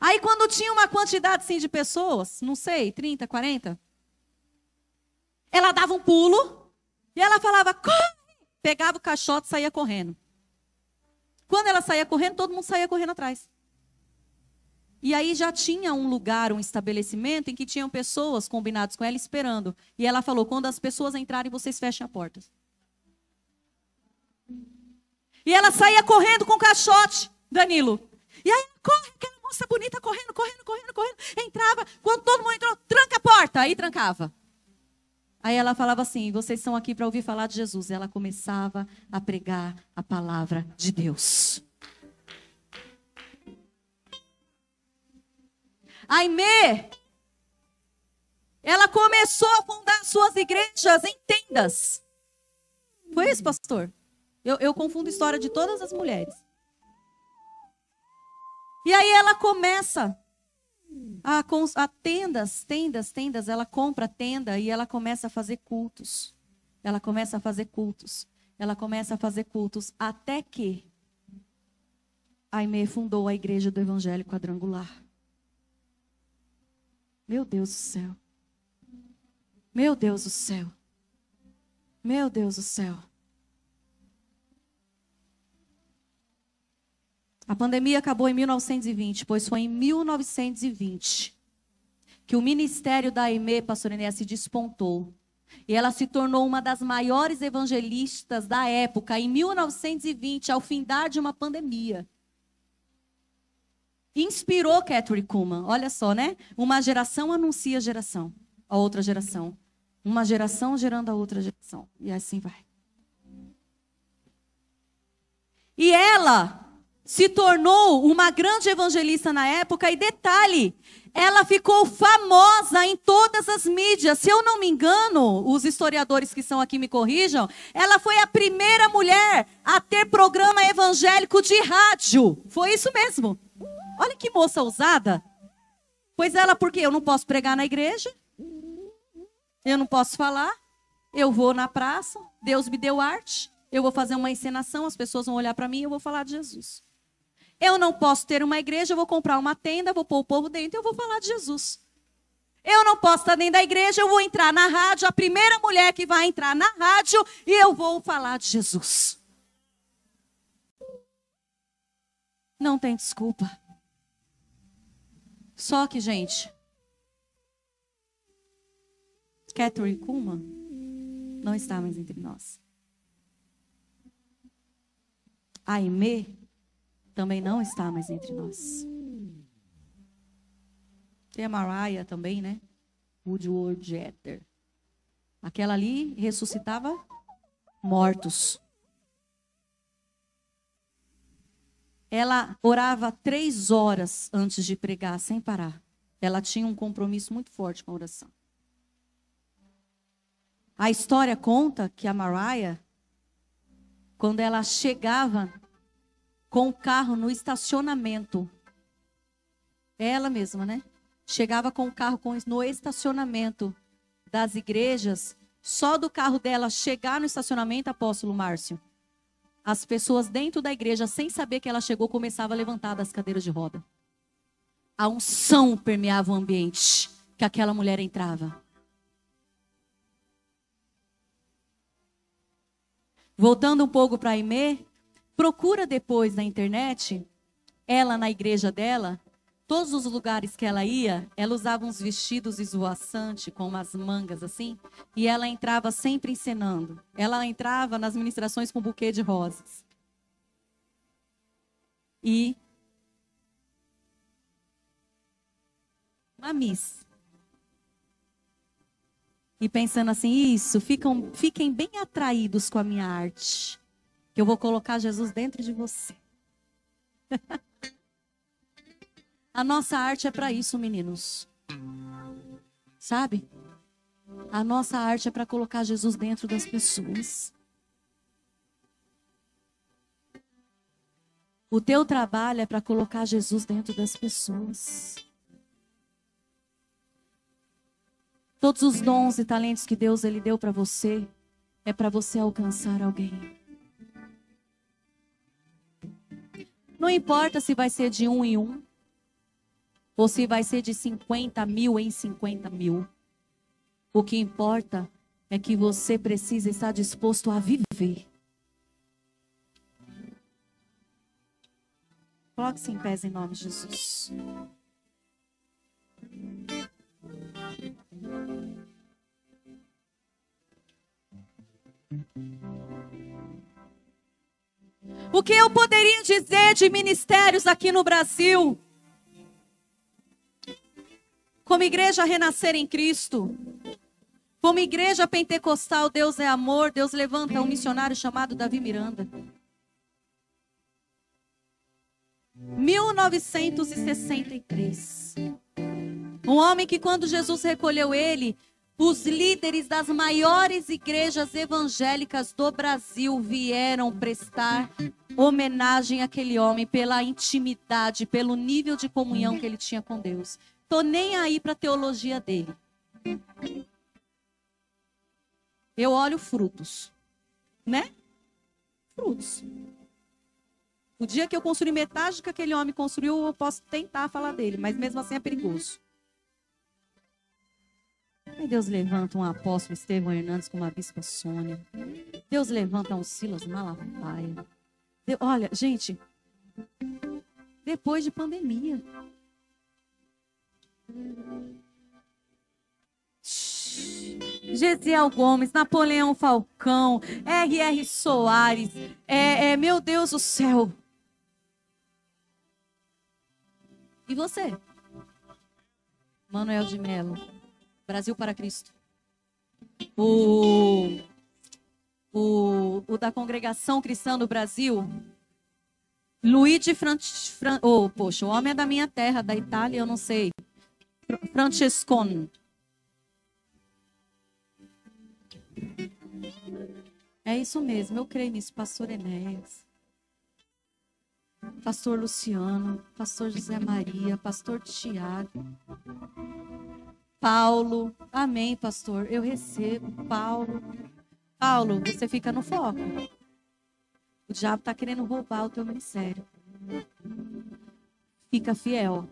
Aí quando tinha uma quantidade assim de pessoas, não sei, 30, 40, ela dava um pulo e ela falava, corre! Pegava o caixote e saía correndo. Quando ela saía correndo, todo mundo saía correndo atrás. E aí já tinha um lugar, um estabelecimento em que tinham pessoas combinadas com ela esperando. E ela falou: quando as pessoas entrarem, vocês fechem a porta. E ela saía correndo com o caixote, Danilo. E aí corre, aquela moça bonita correndo, correndo, correndo, correndo. Entrava, quando todo mundo entrou, tranca a porta. Aí trancava. Aí ela falava assim: vocês estão aqui para ouvir falar de Jesus. E ela começava a pregar a palavra de Deus. Aimee, ela começou a fundar suas igrejas em tendas. Foi isso, pastor? Eu, eu confundo a história de todas as mulheres. E aí ela começa a, a tendas, tendas, tendas. Ela compra tenda e ela começa a fazer cultos. Ela começa a fazer cultos. Ela começa a fazer cultos até que Aimee fundou a igreja do Evangelho Quadrangular. Meu Deus do céu. Meu Deus do céu. Meu Deus do céu. A pandemia acabou em 1920, pois foi em 1920 que o ministério da Aimee, pastor Enéas, se despontou. E ela se tornou uma das maiores evangelistas da época, em 1920, ao findar de uma pandemia. Inspirou Catherine Kuhlman. Olha só, né? Uma geração anuncia a geração, a outra geração. Uma geração gerando a outra geração. E assim vai. E ela se tornou uma grande evangelista na época, e detalhe, ela ficou famosa em todas as mídias. Se eu não me engano, os historiadores que estão aqui me corrijam, ela foi a primeira mulher a ter programa evangélico de rádio. Foi isso mesmo. Olha que moça ousada. Pois ela, porque eu não posso pregar na igreja, eu não posso falar, eu vou na praça, Deus me deu arte, eu vou fazer uma encenação, as pessoas vão olhar para mim e eu vou falar de Jesus. Eu não posso ter uma igreja, eu vou comprar uma tenda, vou pôr o povo dentro e eu vou falar de Jesus. Eu não posso estar dentro da igreja, eu vou entrar na rádio, a primeira mulher que vai entrar na rádio e eu vou falar de Jesus. Não tem desculpa. Só que, gente, Catherine Kuhlman não está mais entre nós. Aimee também não está mais entre nós. Tem a Mariah também, né? Woodward Jeter. Aquela ali ressuscitava mortos. Ela orava três horas antes de pregar, sem parar. Ela tinha um compromisso muito forte com a oração. A história conta que a Mariah, quando ela chegava com o carro no estacionamento, ela mesma, né? Chegava com o carro no estacionamento das igrejas, só do carro dela chegar no estacionamento, apóstolo Márcio, as pessoas dentro da igreja, sem saber que ela chegou, começavam a levantar das cadeiras de roda. A unção permeava o ambiente que aquela mulher entrava. Voltando um pouco para a Aimee, procura depois na internet, ela na igreja dela, todos os lugares que ela ia, ela usava uns vestidos esvoaçantes, com umas mangas assim, e ela entrava sempre encenando. Ela entrava nas ministrações com um buquê de rosas. E uma miss. E pensando assim, isso, ficam, fiquem bem atraídos com a minha arte. Que eu vou colocar Jesus dentro de você. *laughs* A nossa arte é para isso, meninos. Sabe? A nossa arte é para colocar Jesus dentro das pessoas. O teu trabalho é para colocar Jesus dentro das pessoas. Todos os dons e talentos que Deus ele deu para você é para você alcançar alguém. Não importa se vai ser de um em um, se vai ser de 50 mil em 50 mil. O que importa é que você precisa estar disposto a viver. Coloque-se em pés em nome de Jesus. O que eu poderia dizer de ministérios aqui no Brasil? Como igreja renascer em Cristo. Como igreja pentecostal, Deus é amor, Deus levanta um missionário chamado Davi Miranda. 1963. Um homem que, quando Jesus recolheu ele, os líderes das maiores igrejas evangélicas do Brasil vieram prestar homenagem àquele homem pela intimidade, pelo nível de comunhão que ele tinha com Deus. Tô nem aí para teologia dele. Eu olho frutos, né? Frutos. O dia que eu construir metade do que aquele homem construiu, eu posso tentar falar dele, mas mesmo assim é perigoso. Aí Deus levanta um apóstolo Estevão Hernandes com uma bispa Sônia. Deus levanta um Silas Malafaia. olha, gente, depois de pandemia, Gesiel Gomes, Napoleão Falcão, R.R. Soares, é, é, meu Deus do céu. E você? Manuel de Melo, Brasil para Cristo. O, o, o da Congregação Cristã do Brasil, Luigi Fran, Fran, oh, poxa, o homem é da minha terra, da Itália, eu não sei. Francescon. É isso mesmo, eu creio nisso, pastor Enéas. Pastor Luciano, pastor José Maria, pastor Tiago. Paulo, amém, pastor. Eu recebo. Paulo. Paulo, você fica no foco. O diabo está querendo roubar o teu ministério. Fica fiel.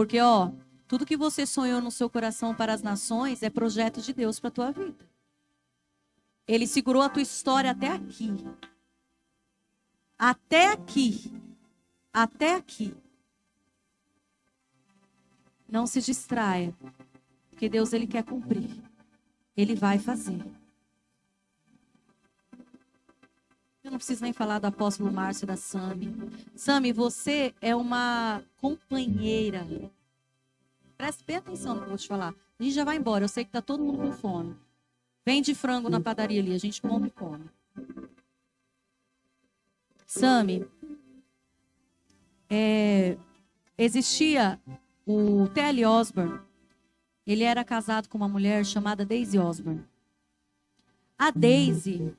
Porque, ó, tudo que você sonhou no seu coração para as nações é projeto de Deus para a tua vida. Ele segurou a tua história até aqui. Até aqui. Até aqui. Não se distraia. Porque Deus ele quer cumprir. Ele vai fazer. Eu não preciso nem falar do apóstolo Márcio da Sami. Sami, você é uma companheira Preste bem atenção no que eu vou te falar. A gente já vai embora. Eu sei que tá todo mundo com fome. Vende frango na padaria ali, a gente come e come. Sami, é, existia o T.L. Osborne. Ele era casado com uma mulher chamada Daisy Osborne. A Daisy,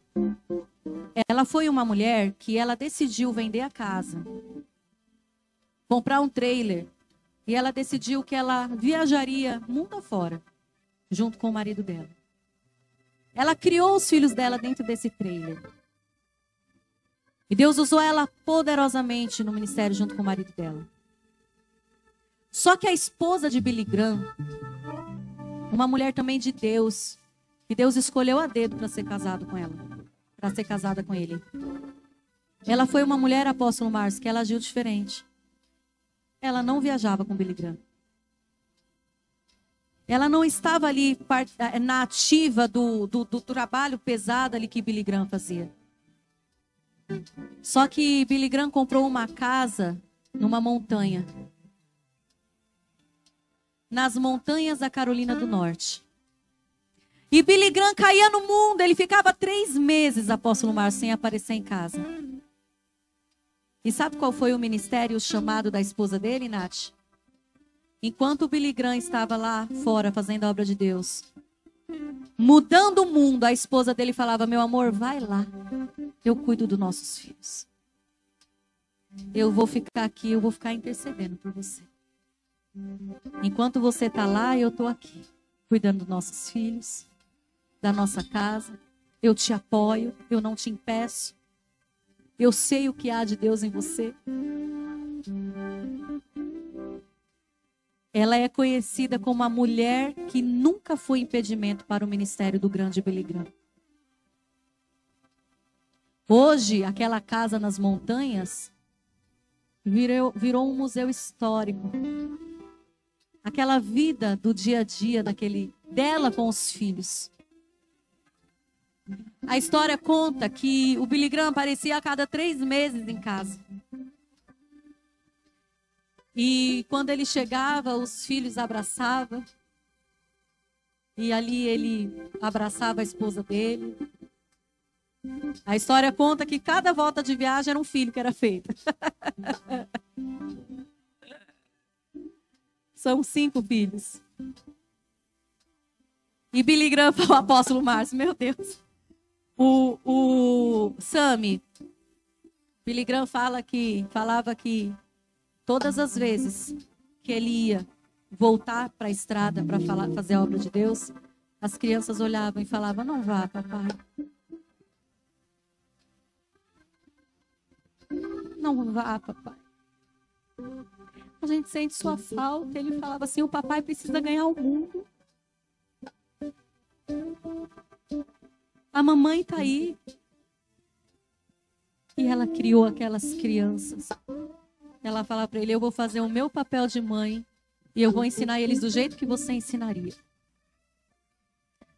ela foi uma mulher que ela decidiu vender a casa, comprar um trailer, e ela decidiu que ela viajaria mundo afora, junto com o marido dela. Ela criou os filhos dela dentro desse trailer. E Deus usou ela poderosamente no ministério junto com o marido dela. Só que a esposa de Billy Graham, uma mulher também de Deus, que Deus escolheu a dedo para ser casado com ela, para ser casada com ele. Ela foi uma mulher, apóstolo Márcio, que ela agiu diferente. Ela não viajava com Billy Graham. Ela não estava ali eh, na ativa do, do, do trabalho pesado ali que Billy Graham fazia. Só que Billy Graham comprou uma casa numa montanha. Nas montanhas da Carolina do Norte. E Billy Graham caía no mundo. Ele ficava três meses, apóstolo Márcio, sem aparecer em casa. E sabe qual foi o ministério chamado da esposa dele, Nath? Enquanto o Billy Graham estava lá fora fazendo a obra de Deus, mudando o mundo, a esposa dele falava: Meu amor, vai lá, eu cuido dos nossos filhos. Eu vou ficar aqui, eu vou ficar intercedendo por você. Enquanto você está lá, eu estou aqui, cuidando dos nossos filhos, da nossa casa. Eu te apoio, eu não te impeço. Eu sei o que há de Deus em você. Ela é conhecida como a mulher que nunca foi impedimento para o ministério do grande Billy. Hoje, aquela casa nas montanhas virou, virou um museu histórico. Aquela vida do dia a dia daquele dela com os filhos. A história conta que o Billy Graham aparecia a cada três meses em casa. E quando ele chegava, os filhos abraçavam. E ali ele abraçava a esposa dele. A história conta que cada volta de viagem era um filho que era feito. *laughs* São cinco filhos. E Billy Graham o apóstolo Márcio, meu Deus. O, o Sami, Billy Graham fala que, falava que Todas as vezes que ele ia voltar para a estrada para fazer a obra de Deus, as crianças olhavam e falavam: Não vá, papai. Não vá, papai. A gente sente sua falta. Ele falava assim: O papai precisa ganhar o mundo. A mamãe está aí. E ela criou aquelas crianças ela fala para ele: Eu vou fazer o meu papel de mãe e eu vou ensinar eles do jeito que você ensinaria.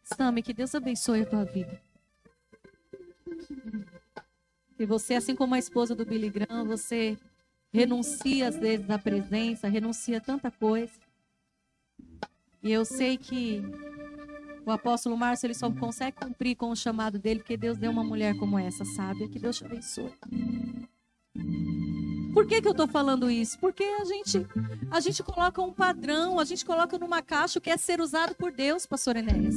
Sammy, que Deus abençoe a tua vida. E você, assim como a esposa do Billy Graham, você renuncia às vezes à presença, renuncia a tanta coisa. E eu sei que o apóstolo Márcio ele só consegue cumprir com o chamado dele porque Deus deu uma mulher como essa, sabe? Que Deus te abençoe. Por que, que eu estou falando isso? Porque a gente, a gente coloca um padrão, a gente coloca numa caixa o que é ser usado por Deus, pastor Enéas.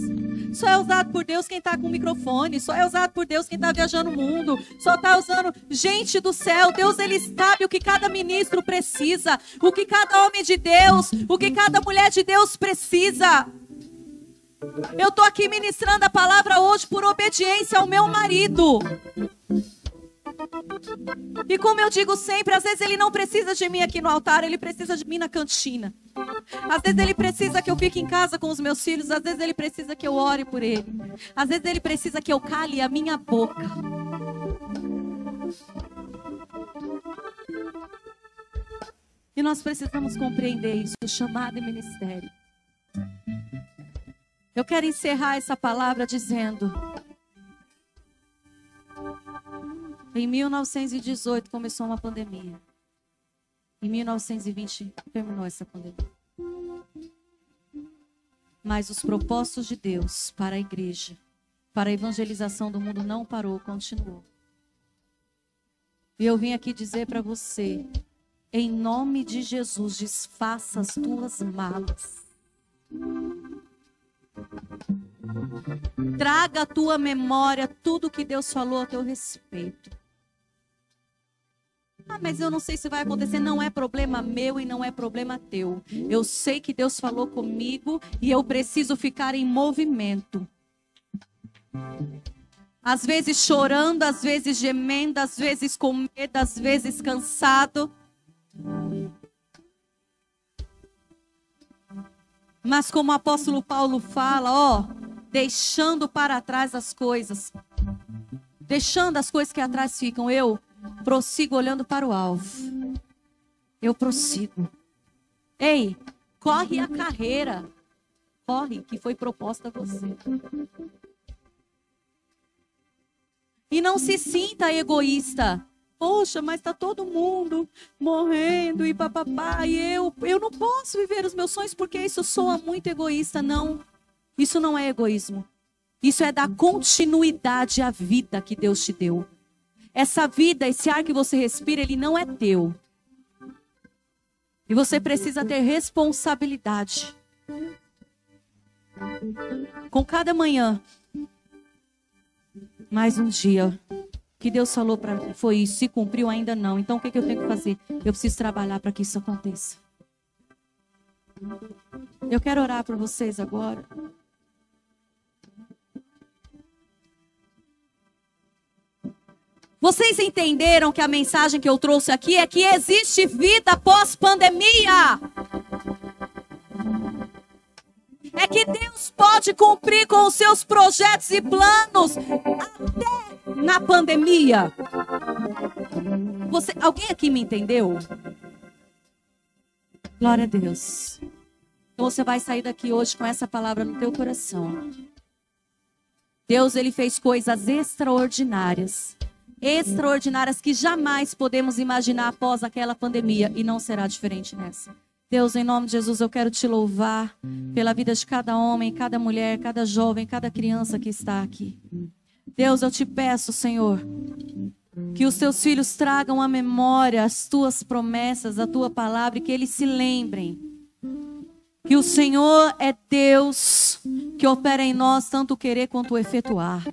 Só é usado por Deus quem está com o microfone, só é usado por Deus quem está viajando o mundo, só está usando gente do céu. Deus, ele sabe o que cada ministro precisa, o que cada homem de Deus, o que cada mulher de Deus precisa. Eu estou aqui ministrando a palavra hoje por obediência ao meu marido. E como eu digo sempre, às vezes ele não precisa de mim aqui no altar, ele precisa de mim na cantina. Às vezes ele precisa que eu fique em casa com os meus filhos, às vezes ele precisa que eu ore por ele. Às vezes ele precisa que eu cale a minha boca. E nós precisamos compreender isso, chamado e ministério. Eu quero encerrar essa palavra dizendo: Em 1918 começou uma pandemia. Em 1920 terminou essa pandemia. Mas os propósitos de Deus para a igreja, para a evangelização do mundo não parou, continuou. E eu vim aqui dizer para você, em nome de Jesus, desfaça as tuas malas. Traga à tua memória tudo que Deus falou a teu respeito. Ah, mas eu não sei se vai acontecer. Não é problema meu e não é problema teu. Eu sei que Deus falou comigo e eu preciso ficar em movimento. Às vezes chorando, às vezes gemendo, às vezes com medo, às vezes cansado. Mas como o apóstolo Paulo fala, ó, deixando para trás as coisas, deixando as coisas que atrás ficam, eu prossigo olhando para o alvo. Eu prossigo. Ei, corre a carreira. Corre, que foi proposta a você. E não se sinta egoísta. Poxa, mas está todo mundo morrendo e papapá, e eu, eu não posso viver os meus sonhos porque isso soa muito egoísta. Não, isso não é egoísmo. Isso é dar continuidade à vida que Deus te deu. Essa vida, esse ar que você respira, ele não é teu. E você precisa ter responsabilidade. Com cada manhã, mais um dia que Deus falou para mim foi isso, se cumpriu ainda não. Então o que, que eu tenho que fazer? Eu preciso trabalhar para que isso aconteça. Eu quero orar para vocês agora. Vocês entenderam que a mensagem que eu trouxe aqui é que existe vida após pandemia? É que Deus pode cumprir com os seus projetos e planos até na pandemia. Você, alguém aqui me entendeu? Glória a Deus. Então você vai sair daqui hoje com essa palavra no teu coração. Deus ele fez coisas extraordinárias extraordinárias que jamais podemos imaginar após aquela pandemia e não será diferente nessa. Deus, em nome de Jesus, eu quero te louvar pela vida de cada homem, cada mulher, cada jovem, cada criança que está aqui. Deus, eu te peço, Senhor, que os teus filhos tragam à memória as tuas promessas, a tua palavra e que eles se lembrem que o Senhor é Deus que opera em nós tanto o querer quanto o efetuar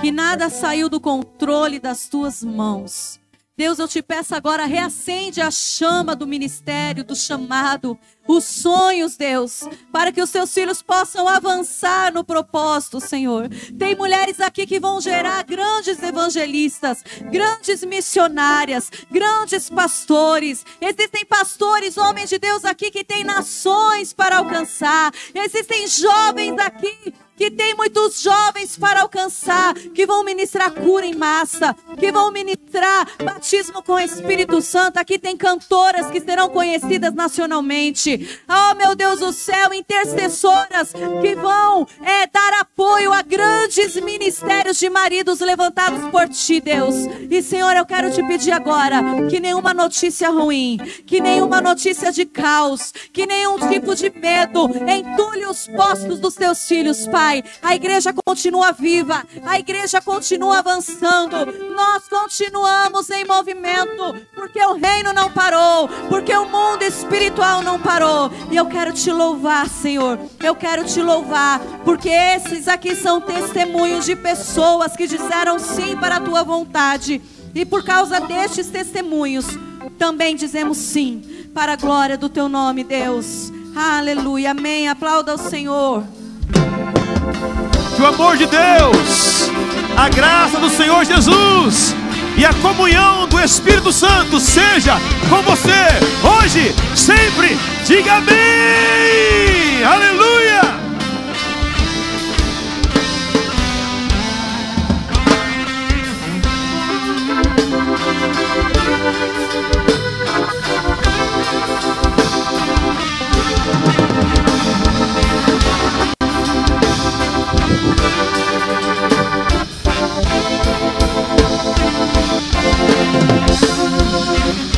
que nada saiu do controle das tuas mãos. Deus, eu te peço agora, reacende a chama do ministério, do chamado, os sonhos, Deus, para que os seus filhos possam avançar no propósito, Senhor. Tem mulheres aqui que vão gerar grandes evangelistas, grandes missionárias, grandes pastores. Existem pastores, homens de Deus aqui que têm nações para alcançar. Existem jovens aqui que tem muitos jovens para alcançar, que vão ministrar cura em massa, que vão ministrar batismo com o Espírito Santo. Aqui tem cantoras que serão conhecidas nacionalmente. Oh, meu Deus do céu, intercessoras que vão é, dar apoio a grandes ministérios de maridos levantados por ti, Deus. E Senhor, eu quero te pedir agora que nenhuma notícia ruim, que nenhuma notícia de caos, que nenhum tipo de medo entulhe os postos dos teus filhos, Pai. Pai. A igreja continua viva, a igreja continua avançando. Nós continuamos em movimento, porque o reino não parou, porque o mundo espiritual não parou. E eu quero te louvar, Senhor. Eu quero te louvar, porque esses aqui são testemunhos de pessoas que disseram sim para a tua vontade. E por causa destes testemunhos, também dizemos sim para a glória do teu nome, Deus. Aleluia, amém. Aplauda o Senhor que o amor de Deus, a graça do Senhor Jesus e a comunhão do Espírito Santo seja com você hoje, sempre. Diga amém. Aleluia. Thank